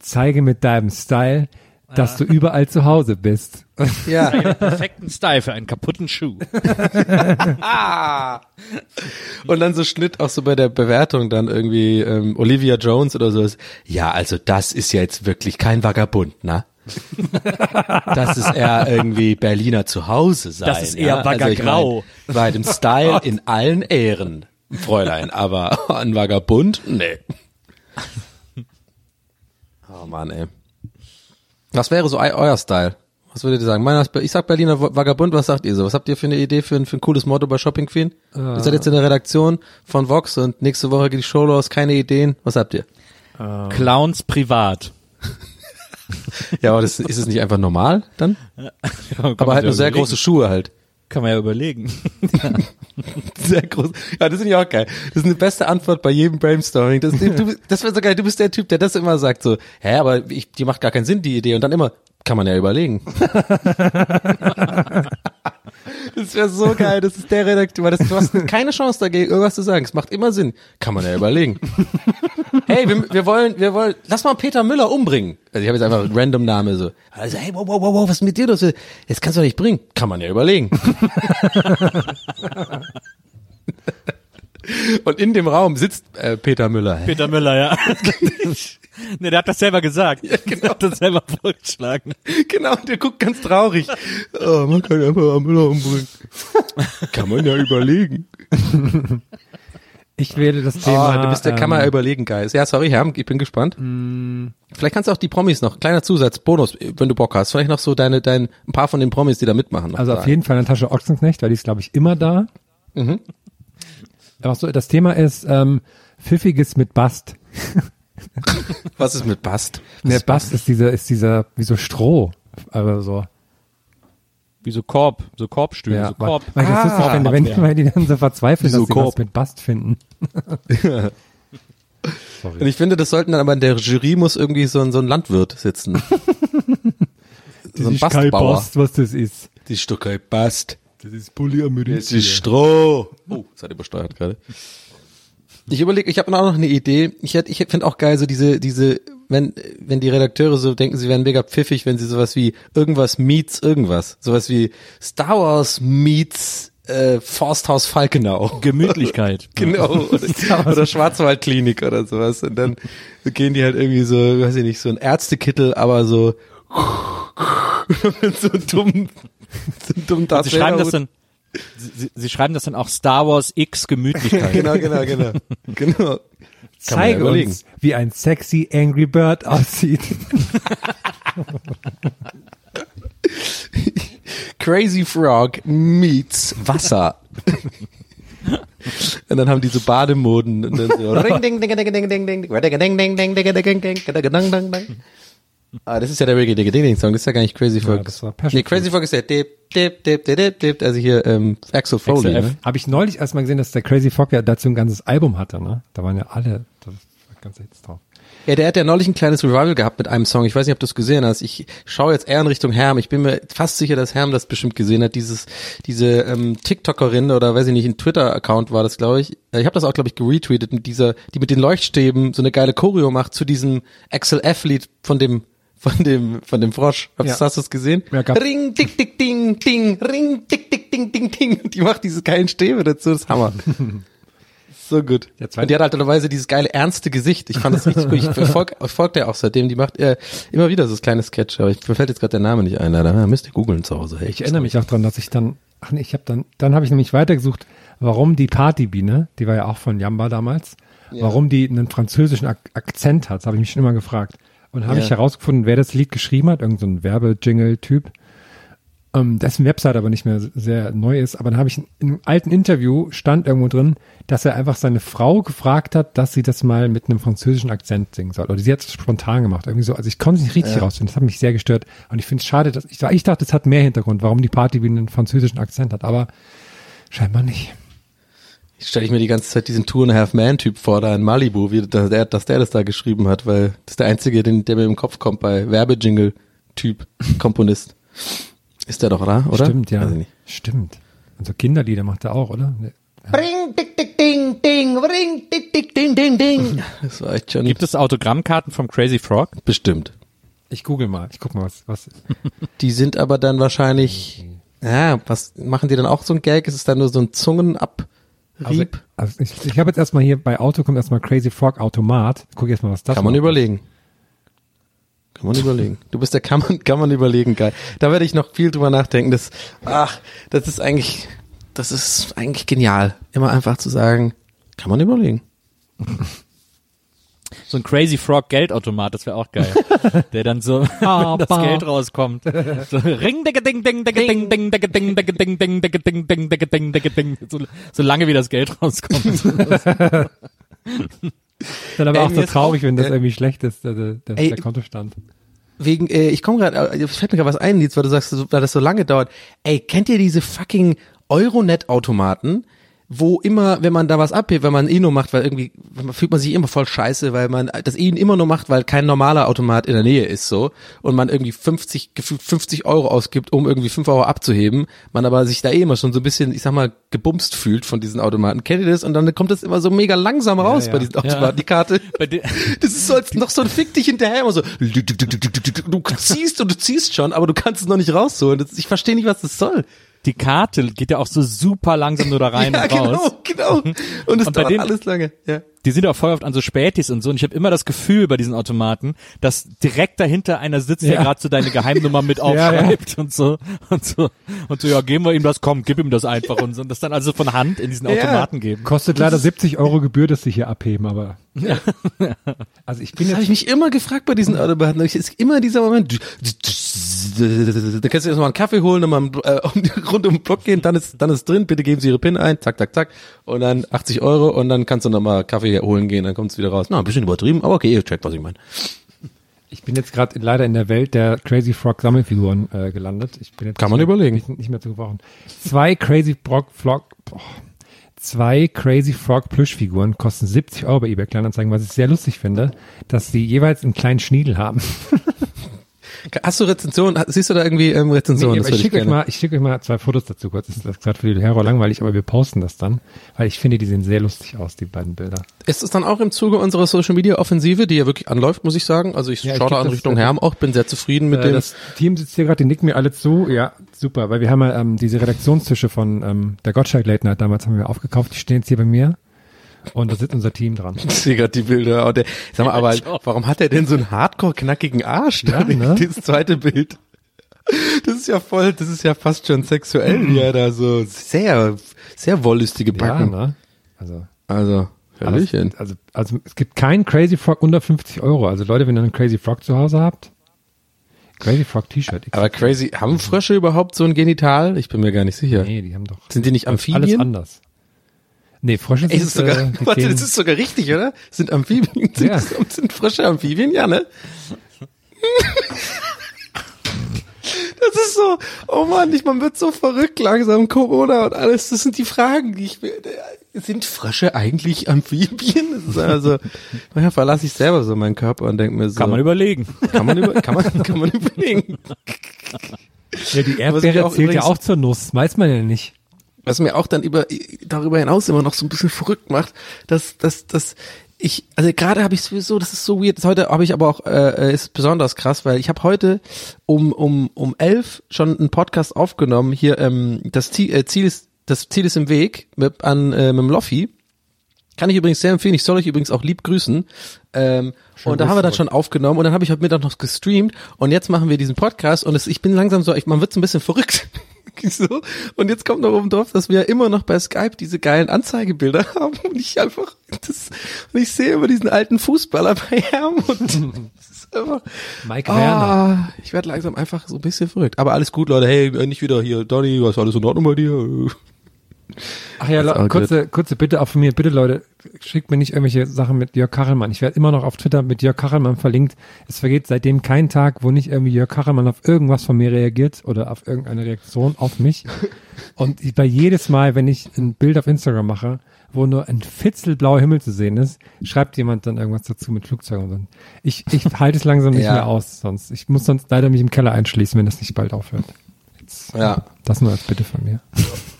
Zeige mit deinem Style, dass du überall zu Hause bist. Ja. perfekten Style für einen kaputten Schuh. Und dann so Schnitt auch so bei der Bewertung dann irgendwie ähm, Olivia Jones oder so ist. Ja, also das ist ja jetzt wirklich kein Vagabund, ne? das ist eher irgendwie Berliner Zuhause sein. Das ist eher ja? Also ich Waggergrau. mein, bei dem Style in allen Ehren, Fräulein, aber ein Vagabund, nee. Oh Mann, ey. Was wäre so eu- euer Style? Was würdet ihr sagen? Meiner ist, ich sag Berliner Vagabund, was sagt ihr so? Was habt ihr für eine Idee für ein, für ein cooles Motto bei Shopping Queen? Ihr seid jetzt in der Redaktion von Vox und nächste Woche geht die Show los, keine Ideen. Was habt ihr? Clowns privat. Ja, aber das, ist es nicht einfach normal dann? Aber halt nur sehr große Schuhe halt. Kann man ja überlegen. Sehr groß. Ja, das finde ich auch geil. Das ist eine beste Antwort bei jedem Brainstorming. Das, du, das wäre so geil. Du bist der Typ, der das immer sagt so, hä, aber ich, die macht gar keinen Sinn, die Idee. Und dann immer, kann man ja überlegen. das wäre so geil. Das ist der Redakteur. weil Das, du hast keine Chance dagegen, irgendwas zu sagen. Es macht immer Sinn. Kann man ja überlegen. hey, wir, wir wollen, wir wollen, lass mal Peter Müller umbringen. Also ich habe jetzt einfach einen random Name so. Also, hey, wow, wow, wow, wow, was ist mit dir los? Jetzt kannst du doch nicht bringen. Kann man ja überlegen. Und in dem Raum sitzt äh, Peter Müller. Peter Müller, ja. nee, der hat das selber gesagt. Ja, genau. Der hat das selber vorgeschlagen. Genau, der guckt ganz traurig. Oh, man kann einfach am Müller umbringen. kann man ja überlegen. Ich werde das Thema. oh, du bist der ähm, kann man ja überlegen, Guys. Ja, sorry, Herr, ich bin gespannt. Vielleicht kannst du auch die Promis noch, kleiner Zusatz, Bonus, wenn du Bock hast. Vielleicht noch so deine, dein, ein paar von den Promis, die da mitmachen. Also auf sagen. jeden Fall Natascha Ochsenknecht, weil die ist, glaube ich, immer da. Mhm. Aber so, das Thema ist ähm, Pfiffiges mit Bast. Was ist mit Bast? Der Bast ist dieser, ist dieser, wie so Stroh. Aber so. Wie so Korb, so Korbstühle, Ja, so weil, Korb. weil das ist, wenn, wenn, Material. weil die dann so verzweifeln, so dass sie was Korb. mit Bast finden. Und ich finde, das sollten dann aber in der Jury muss irgendwie so ein, so ein Landwirt sitzen. so ein Bastbauer. Bast, was das ist. Die Stücke Bast. Das ist Polyamorie. Das ist Stroh. Oh, das hat übersteuert gerade. Ich überlege, ich habe auch noch eine Idee. Ich hätte, ich finde auch geil so diese, diese, wenn, wenn die Redakteure so denken, sie wären mega pfiffig, wenn sie sowas wie irgendwas meets irgendwas, sowas wie Star Wars meets äh, Forsthaus Falkenau. Gemütlichkeit. Genau, oder, oder Schwarzwaldklinik oder sowas. Und dann gehen die halt irgendwie so, weiß ich nicht, so ein Ärztekittel, aber so mit so dummen, so dummen Darth Sie schreiben das dann, Sie, Sie- schreiben das dann auch Star Wars X Gemütlichkeit. Genau, genau, genau. genau. Ja Zeige überlegen. uns, wie ein sexy Angry Bird aussieht. Crazy Frog meets Wasser. Und dann haben die so Bademoden und dann so Ah, das ist ja der Reggae Digga Ding Song, das ist ja gar nicht Crazy Frog. Ja, nee, Crazy Frog ist der Dip, Dip, Dip, Dip, Dip, Dip, also hier ähm, Axel Foley. XLF. Ne? Habe ich neulich erstmal gesehen, dass der Crazy Frog ja dazu ein ganzes Album hatte, ne? Da waren ja alle, da war ganz Hits drauf. Ja, der hat ja neulich ein kleines Revival gehabt mit einem Song. Ich weiß nicht, ob du es gesehen hast. Ich schaue jetzt eher in Richtung Herm. Ich bin mir fast sicher, dass Herm das bestimmt gesehen hat. Dieses, diese ähm, TikTokerin oder weiß ich nicht, ein Twitter-Account war das, glaube ich. Äh, ich habe das auch, glaube ich, geretweetet mit dieser, die mit den Leuchtstäben so eine geile Choreo macht zu diesem Axel F-Lied von dem von dem von dem Frosch. Hast, Ja. hast du es gesehen? Ja, gab- Ring, dick, dick, ding, ding, ring, dick, dick, ding, ding, ding. Und die macht diese geilen Stäbe dazu. Das ist Hammer. So gut. Und die hat halt dieses geile ernste Gesicht. Ich fand das richtig gut. Ich folge folg der auch seitdem. Die macht äh, immer wieder so das kleine Sketch. Aber ich, mir fällt jetzt gerade der Name nicht ein. Leider. Ja, müsst ihr googeln zu Hause. Hey, Ich erinnere mich auch dran, dass ich dann, ach nee, ich habe dann, dann habe ich nämlich weitergesucht, warum die Partybiene, die war ja auch von Jamba damals, warum die einen französischen Ak Akzent hat, das habe ich mich schon immer gefragt. Und habe Ja. ich herausgefunden, wer das Lied geschrieben hat, irgendein so Werbejingle-Typ, ähm, dessen Website aber nicht mehr sehr neu ist. Aber dann habe ich in einem alten Interview stand irgendwo drin, dass er einfach seine Frau gefragt hat, dass sie das mal mit einem französischen Akzent singen soll. Oder sie hat es spontan gemacht. Irgendwie so. Also ich konnte es nicht richtig herausfinden. Das hat mich sehr gestört. Und ich finde es schade, dass ich, ich dachte, es hat mehr Hintergrund, warum die Party wie einen französischen Akzent hat. Aber scheinbar nicht. Stelle ich mir die ganze Zeit diesen Two and a Half Man Typ vor, da in Malibu, wie dass der, dass der das da geschrieben hat, weil das ist der einzige, den, der mir im Kopf kommt bei Werbejingle Typ, Komponist. Ist der doch, oder? oder? Stimmt, ja. Weiß ich nicht. Stimmt. Also Kinderlieder macht er auch, oder? Ne. Ring, dick, dick, ding, ding, ring, dick, dick, ding, ding, ding. Das war echt schon Gibt es Autogrammkarten vom Crazy Frog? bestimmt. Ich google mal. Ich guck mal, was, was. Die sind aber dann wahrscheinlich, ja, was machen die dann auch so ein Gag? Ist es dann nur so ein Zungenabrieb? Also, also ich, ich habe jetzt erstmal hier bei Auto kommt erstmal Crazy Frog Automat. Guck jetzt mal, was das Kann man macht. überlegen. Kann man überlegen. Du bist der kann man, kann man überlegen, geil. Da werde ich noch viel drüber nachdenken. Das, ach, das ist eigentlich, das ist eigentlich genial. Immer einfach zu sagen, kann man überlegen. So ein Crazy Frog Geldautomat, das wäre auch geil. Der dann so, wenn das Geld rauskommt. So, ring, ding, ding, ding, ding, ding, dicke, ding, ding, dicke, ding, ding, dicke, ding, dicke, ding. So, so lange wie das Geld rauskommt. Dann aber auch so traurig, wenn das äh, irgendwie schlecht ist, der, Kontostand. Wegen, äh, ich komme gerade, äh, fällt mir gerade was ein, jetzt, weil du sagst, weil das so lange dauert. Ey, kennt ihr diese fucking Euronet-Automaten, wo immer, wenn man da was abhebt, wenn man eh nur macht, weil irgendwie, fühlt man sich immer voll scheiße, weil man das eh immer nur macht, weil kein normaler Automat in der Nähe ist so und man irgendwie 50, gefühlt 50 Euro ausgibt, um irgendwie 5 Euro abzuheben, man aber sich da eh immer schon so ein bisschen, ich sag mal, gebumst fühlt von diesen Automaten. Kennt ihr das? Und dann kommt das immer so mega langsam raus ja. bei diesen Automaten, die Karte. Das ist so als noch so ein Fick dich hinterher immer so. Du ziehst und du ziehst schon, aber du kannst es noch nicht rausholen. Das, ich verstehe nicht, was das soll. Die Karte geht ja auch so super langsam nur da rein ja, und raus. genau, genau. Und es Und dauert dem- alles lange. Ja. Die sind auch voll oft an so Spätis und so. Und ich habe immer das Gefühl bei diesen Automaten, dass direkt dahinter einer sitzt, der Ja. gerade so deine Geheimnummer mit ja. aufschreibt und so und so und so. Ja, geben wir ihm das, komm, gib ihm das einfach und so. Und das dann also von Hand in diesen Ja. Automaten geben. Kostet leider 70 Euro Gebühr, dass sie hier abheben, aber. Also ich bin Das habe jetzt. ich mich immer gefragt bei diesen Automaten. Es ist immer dieser Moment. Da kannst du erst mal einen Kaffee holen, dann mal äh, um, rund um den Block gehen, dann ist, dann ist drin, bitte geben Sie Ihre PIN ein, zack, zack, zack. Und dann 80 Euro und dann kannst du noch mal Kaffee holen gehen, dann kommt es wieder raus. Na, ein bisschen übertrieben, aber okay, ihr checkt, was ich meine. Ich bin jetzt gerade leider in der Welt der Crazy Frog Sammelfiguren äh, gelandet. Ich bin jetzt Kann man nicht überlegen. Nicht, nicht mehr zu gebrauchen. Zwei Crazy Frog, Frog boah, zwei Crazy Frog Plüschfiguren kosten 70 Euro bei eBay Kleinanzeigen, was ich sehr lustig finde, dass sie jeweils einen kleinen Schniedel haben. Hast du Rezension? Siehst du da irgendwie ähm, Rezension? Nee, ich schicke euch mal, ich schicke euch mal zwei Fotos dazu kurz. Das ist das gerade für die Hörer langweilig, aber wir posten das dann, weil ich finde, die sehen sehr lustig aus, die beiden Bilder. Ist es dann auch im Zuge unserer Social Media Offensive, die ja wirklich anläuft, muss ich sagen? Also ich Ja, ich schaue da glaub, an das- Richtung das- Herm auch, bin sehr zufrieden mit Äh, dem. das Team sitzt hier gerade, die nicken mir alle zu. Ja, super, weil wir haben ja ähm, diese Redaktionstische von ähm, der Gottschalk Late Night damals haben wir aufgekauft. Die stehen jetzt hier bei mir und da sitzt unser Team dran. Ich sehe gerade die Bilder. Und der, sag mal, aber warum hat er denn so einen hardcore-knackigen Arsch? Ja, ne? Dieses zweite Bild. Das ist ja voll, das ist ja fast schon sexuell, wie er da so sehr, sehr wollüstige Ja, Backen. ne? Also, Also, alles, Hallöchen. also, also es gibt keinen Crazy Frog unter 50 Euro. Also Leute, wenn ihr einen Crazy Frog zu Hause habt, Crazy Frog T-Shirt. Aber crazy, haben Frösche überhaupt so ein Genital? Ich bin mir gar nicht sicher. Nee, die haben doch Sind die nicht alles Amphibien? anders. Nee, Frösche sind, Ey, ist sogar, äh, warte, gehen- das ist sogar richtig, oder? Sind Amphibien, sind, Ja. sind Frösche Amphibien? Ja, ne? Das ist so, oh Mann, ich, man wird so verrückt langsam, Corona und alles, das sind die Fragen, die ich, will- sind Frösche eigentlich Amphibien? Also, manchmal verlasse ich selber so meinen Körper und denke mir so, Kann man überlegen. kann man, über, kann man, kann man überlegen. ja, die Erdbeere zählt ja auch zur Nuss. Weiß man ja nicht. Was mir auch dann über, darüber hinaus immer noch so ein bisschen verrückt macht, dass, dass, dass ich, also gerade habe ich sowieso, das ist so weird, das heute habe ich aber auch, äh, ist besonders krass, weil ich habe heute um, um, um elf schon einen Podcast aufgenommen, hier, ähm, das Ziel, äh, Ziel ist, das Ziel ist im Weg, mit, an, äh, mit dem Loffi. Kann ich übrigens sehr empfehlen. Ich soll euch übrigens auch lieb grüßen. Ähm, und da haben wir dann schon aufgenommen und dann habe ich heute Mittag noch gestreamt und jetzt machen wir diesen Podcast und es, ich bin langsam so, ich, man wird so ein bisschen verrückt. so. Und jetzt kommt noch oben drauf, dass wir immer noch bei Skype diese geilen Anzeigebilder haben und ich einfach, das, und ich sehe immer diesen alten Fußballer bei Herm und das ist einfach, Mike Werner. ah, ich werde langsam einfach so ein bisschen verrückt. Aber alles gut, Leute. Hey, nicht wieder hier, Donny, was ist alles in Ordnung bei dir? Ach ja, kurze, kurze Bitte auch von mir. Bitte Leute, schickt mir nicht irgendwelche Sachen mit Jörg Kachelmann. Ich werde immer noch auf Twitter mit Jörg Kachelmann verlinkt. Es vergeht seitdem kein Tag, wo nicht irgendwie Jörg Kachelmann auf irgendwas von mir reagiert oder auf irgendeine Reaktion auf mich. Und ich- bei jedes Mal, wenn ich ein Bild auf Instagram mache, wo nur ein Fitzel blauer Himmel zu sehen ist, schreibt jemand dann irgendwas dazu mit Flugzeugen und. Ich, ich halte es langsam nicht Ja. mehr aus, sonst. Ich muss sonst leider mich im Keller einschließen, wenn das nicht bald aufhört. Jetzt, Ja. Das nur als Bitte von mir.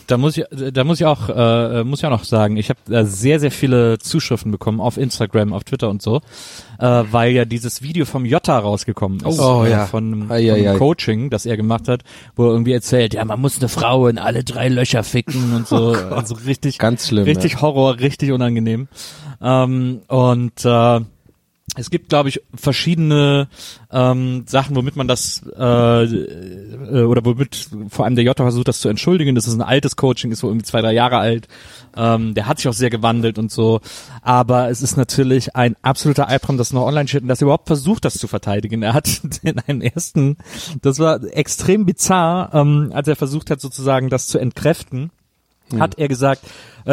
Da muss ich, da muss ich auch, äh, muss ich auch noch sagen, ich habe äh, sehr, sehr viele Zuschriften bekommen auf Instagram, auf Twitter und so, äh, weil ja dieses Video vom Jota rausgekommen ist. Oh, äh, ja. Von, Ei, ei, ei. Coaching, das er gemacht hat, wo er irgendwie erzählt, ja, man muss eine Frau in alle drei Löcher ficken und so. also richtig, Ganz schlimm, richtig Horror, richtig unangenehm. Ähm, und äh, es gibt, glaube ich, verschiedene ähm, Sachen, womit man das äh, äh, oder womit vor allem der Jota versucht, das zu entschuldigen. Das ist ein altes Coaching, ist so irgendwie zwei, drei Jahre alt. Ähm, der hat sich auch sehr gewandelt und so. Aber es ist natürlich ein absoluter Albtraum, das noch online steht und dass er überhaupt versucht, das zu verteidigen. Er hat in einem ersten, das war extrem bizarr, ähm, als er versucht hat, sozusagen das zu entkräften hat er gesagt,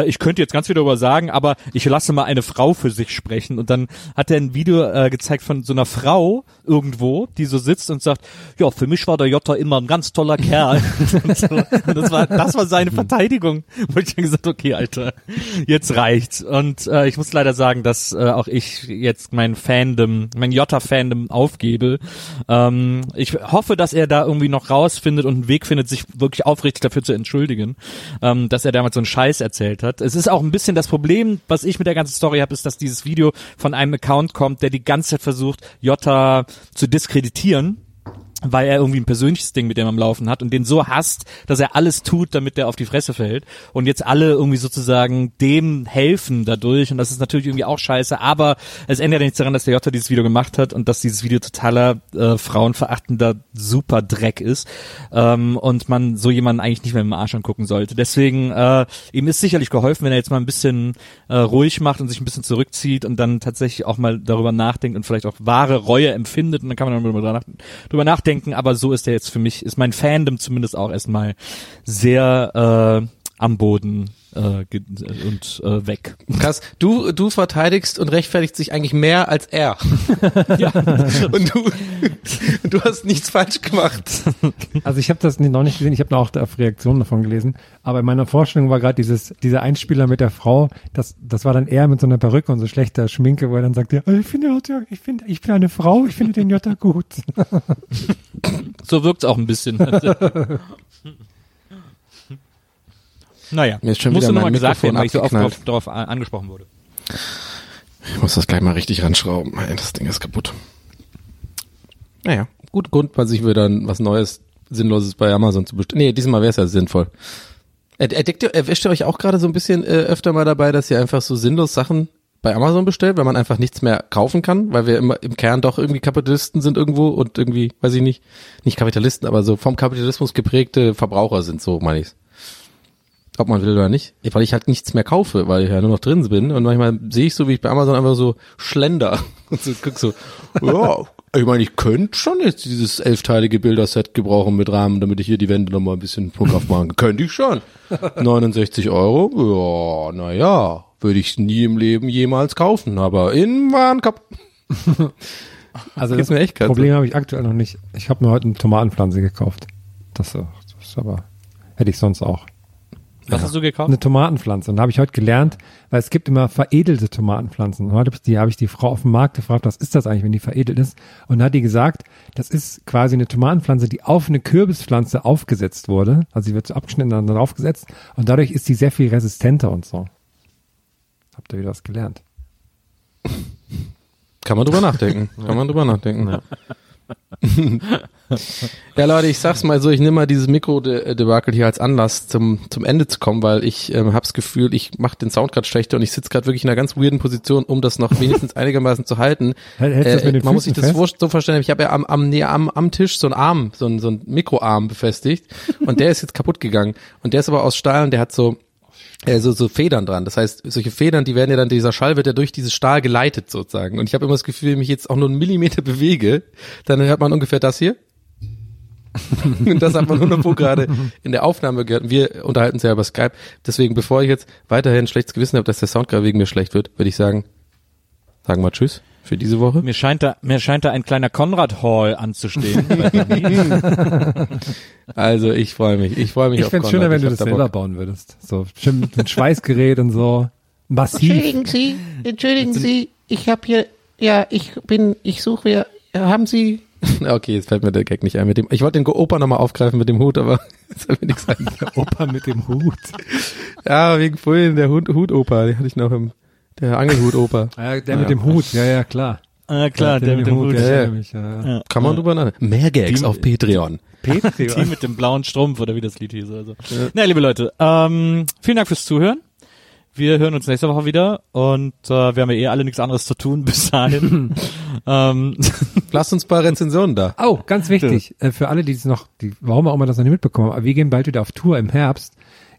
ich könnte jetzt ganz viel darüber sagen, aber ich lasse mal eine Frau für sich sprechen. Und dann hat er ein Video äh, gezeigt von so einer Frau irgendwo, die so sitzt und sagt, ja, für mich war der Jota immer ein ganz toller Kerl. und das war, das war seine Verteidigung. Wo ich dann gesagt, okay, Alter, jetzt reicht's. Und äh, ich muss leider sagen, dass äh, auch ich jetzt mein Fandom, mein Jota-Fandom aufgebe. Ähm, ich hoffe, dass er da irgendwie noch rausfindet und einen Weg findet, sich wirklich aufrichtig dafür zu entschuldigen, ähm, dass er damals so einen Scheiß erzählt hat. Es ist auch ein bisschen das Problem, was ich mit der ganzen Story habe, ist, dass dieses Video von einem Account kommt, der die ganze Zeit versucht, Jota zu diskreditieren. Weil er irgendwie ein persönliches Ding mit dem am Laufen hat und den so hasst, dass er alles tut, damit der auf die Fresse fällt und jetzt alle irgendwie sozusagen dem helfen dadurch und das ist natürlich irgendwie auch scheiße, aber es ändert nichts daran, dass der Jota dieses Video gemacht hat und dass dieses Video totaler äh, frauenverachtender Superdreck ist ähm, und man so jemanden eigentlich nicht mehr im Arsch angucken sollte. Deswegen, äh, ihm ist sicherlich geholfen, wenn er jetzt mal ein bisschen äh, ruhig macht und sich ein bisschen zurückzieht und dann tatsächlich auch mal darüber nachdenkt und vielleicht auch wahre Reue empfindet und dann kann man dann drüber, nach, drüber nachdenken, aber so ist er jetzt für mich, ist mein Fandom zumindest auch erstmal sehr äh, am Boden äh, ge- und äh, weg. Krass, du, du verteidigst und rechtfertigst dich eigentlich mehr als er. ja, Und du, du hast nichts falsch gemacht. Also ich habe das noch nicht gesehen, ich habe auch auf Reaktionen davon gelesen, aber in meiner Vorstellung war gerade dieses dieser Einspieler mit der Frau, das das war dann eher mit so einer Perücke und so schlechter Schminke, wo er dann sagt, ja, ich finde Jota, ich finde ich bin eine Frau, ich finde den Jota gut. so wirkt's auch ein bisschen. Naja, Mir ist schon musste wieder noch mal mein gesagt werden, weil ich so oft darauf an- angesprochen wurde. Ich muss das gleich mal richtig ranschrauben. Das Ding ist kaputt. Naja, gut Grund, mal sich wieder was Neues, Sinnloses bei Amazon zu bestellen. Nee, diesmal wäre es ja sinnvoll. Er- Entdeckt ihr, erwischt ihr euch auch gerade so ein bisschen äh, öfter mal dabei, dass ihr einfach so sinnlos Sachen bei Amazon bestellt, weil man einfach nichts mehr kaufen kann, weil wir immer im Kern doch irgendwie Kapitalisten sind irgendwo und irgendwie, weiß ich nicht, nicht Kapitalisten, aber so vom Kapitalismus geprägte Verbraucher sind, so meine ich's. Ob man will oder nicht. Weil ich halt nichts mehr kaufe, weil ich ja nur noch drin bin. Und manchmal sehe ich so, wie ich bei Amazon einfach so schlender. Und so guck so, ja, ich meine, ich könnte schon jetzt dieses elfteilige Bilderset gebrauchen mit Rahmen, damit ich hier die Wände nochmal ein bisschen schmuckhaft machen kann. Könnte ich schon. 69 Euro? Ja, naja, würde ich nie im Leben jemals kaufen. Aber in Warenkorb. Also das mir echt grad Problem habe ich aktuell noch nicht. Ich habe mir heute eine Tomatenpflanze gekauft. Das, das ist aber hätte ich sonst auch. Was hast du gekauft? Eine Tomatenpflanze. Und da habe ich heute gelernt, weil es gibt immer veredelte Tomatenpflanzen. Und heute die, habe ich die Frau auf dem Markt gefragt, was ist das eigentlich, wenn die veredelt ist? Und hat die gesagt, das ist quasi eine Tomatenpflanze, die auf eine Kürbispflanze aufgesetzt wurde. Also sie wird so abgeschnitten und dann draufgesetzt. Und dadurch ist die sehr viel resistenter und so. Habt ihr wieder was gelernt? Kann man drüber nachdenken. Kann man drüber nachdenken. Ja. Leute, ich sag's mal so, ich nehme mal dieses Mikro-Debakel hier als Anlass, zum, zum Ende zu kommen, weil ich ähm, hab's Gefühl, ich mache den Sound gerade schlechter und ich sitze gerade wirklich in einer ganz weirden Position, um das noch wenigstens einigermaßen zu halten. Hält- den man muss sich Füßen das fest? so vorstellen, ich habe ja am, am, nee, am, am Tisch so einen Arm, so einen, so einen Mikroarm befestigt und der ist jetzt kaputt gegangen und der ist aber aus Stahl und der hat so äh, so, so Federn dran. Das heißt, solche Federn, die werden ja dann, dieser Schall wird ja durch dieses Stahl geleitet sozusagen. Und ich habe immer das Gefühl, wenn ich jetzt auch nur einen Millimeter bewege, dann hört man ungefähr das hier. Und das hat man 100 Pro gerade in der Aufnahme gehört. Und wir unterhalten uns ja über Skype. Deswegen, bevor ich jetzt weiterhin schlechtes Gewissen habe, dass der Sound gerade wegen mir schlecht wird, würde ich sagen, sagen wir Tschüss für diese Woche. Mir scheint da, mir scheint da ein kleiner Konrad Hall anzustehen. Also ich freue mich. Ich freue mich Ich auf fände Konrad. schöner, wenn Ich du das da selber Bock. bauen würdest. So schön mit einem Schweißgerät und so. Massiv. Entschuldigen Sie, entschuldigen Sie, ich habe hier, ja, ich bin, ich suche hier, haben Sie, Okay, jetzt fällt mir der Gag nicht ein mit dem. Ich wollte den Opa nochmal aufgreifen mit dem Hut, aber jetzt fällt mir nichts ein. Opa mit dem Hut. Ja, wegen vorhin der Hut, Hutoper, den hatte ich noch im, der Angelhutoper. Ja, der mit dem Hut, ja, ja, klar. ah, klar, der mit dem Hut. ja, ja. ja. Mich, ja, ja. Kann man drüber nachdenken. Mehr Gags Die- auf Patreon. Die mit dem blauen Strumpf oder wie das Lied hieß. Also. Na, liebe Leute, ähm, vielen Dank fürs Zuhören. Wir hören uns nächste Woche wieder und äh, wir haben ja eh alle nichts anderes zu tun bis dahin. ähm, Lasst uns ein paar Rezensionen da. Oh, ganz wichtig, äh, für alle, die es noch, die, warum auch immer das noch nicht mitbekommen haben, aber wir gehen bald wieder auf Tour im Herbst.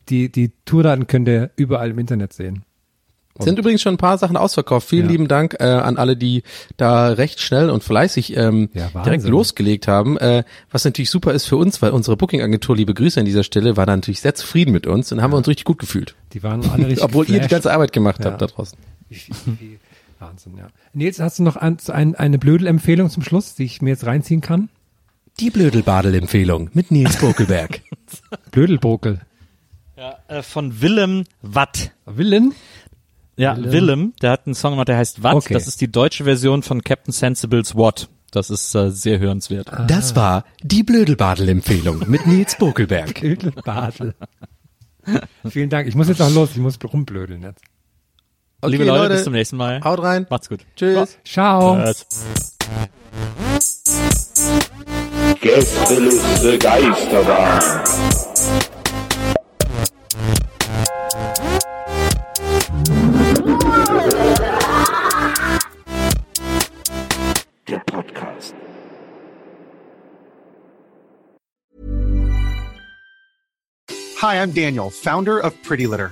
Die, die Tourdaten könnt ihr überall im Internet sehen. Sind übrigens schon ein paar Sachen ausverkauft. Vielen Ja. lieben Dank äh, an alle, die da recht schnell und fleißig ähm, Ja, direkt losgelegt haben. Äh, was natürlich super ist für uns, weil unsere Booking-Agentur, liebe Grüße an dieser Stelle, war da natürlich sehr zufrieden mit uns und haben wir uns richtig gut gefühlt. Die waren alle richtig Obwohl ihr die geflasht. ganze Arbeit gemacht Ja. habt da draußen. Wahnsinn, ja. Nils, hast du noch ein, ein, eine Blödel-Empfehlung zum Schluss, die ich mir jetzt reinziehen kann? Die Blödelbadel-Empfehlung mit Nils Bokelberg. Blödelbrokel. ja, äh, von Willem Watt. Willen? Ja, Willem. Willem, der hat einen Song gemacht, der heißt Watt. Okay. Das ist die deutsche Version von Captain Sensibles What. Das ist äh, sehr hörenswert. Das war die Blödelbadel-Empfehlung mit Nils Bokelberg. Blödelbadel. Vielen Dank. Ich muss jetzt auch los. Ich muss rumblödeln jetzt. Okay, liebe Leute, bis zum nächsten Mal. Haut rein. Macht's gut. Tschüss. Ciao. Gästeliste Geisterbahn. Der Podcast. Hi, I'm Daniel, founder of Pretty Litter.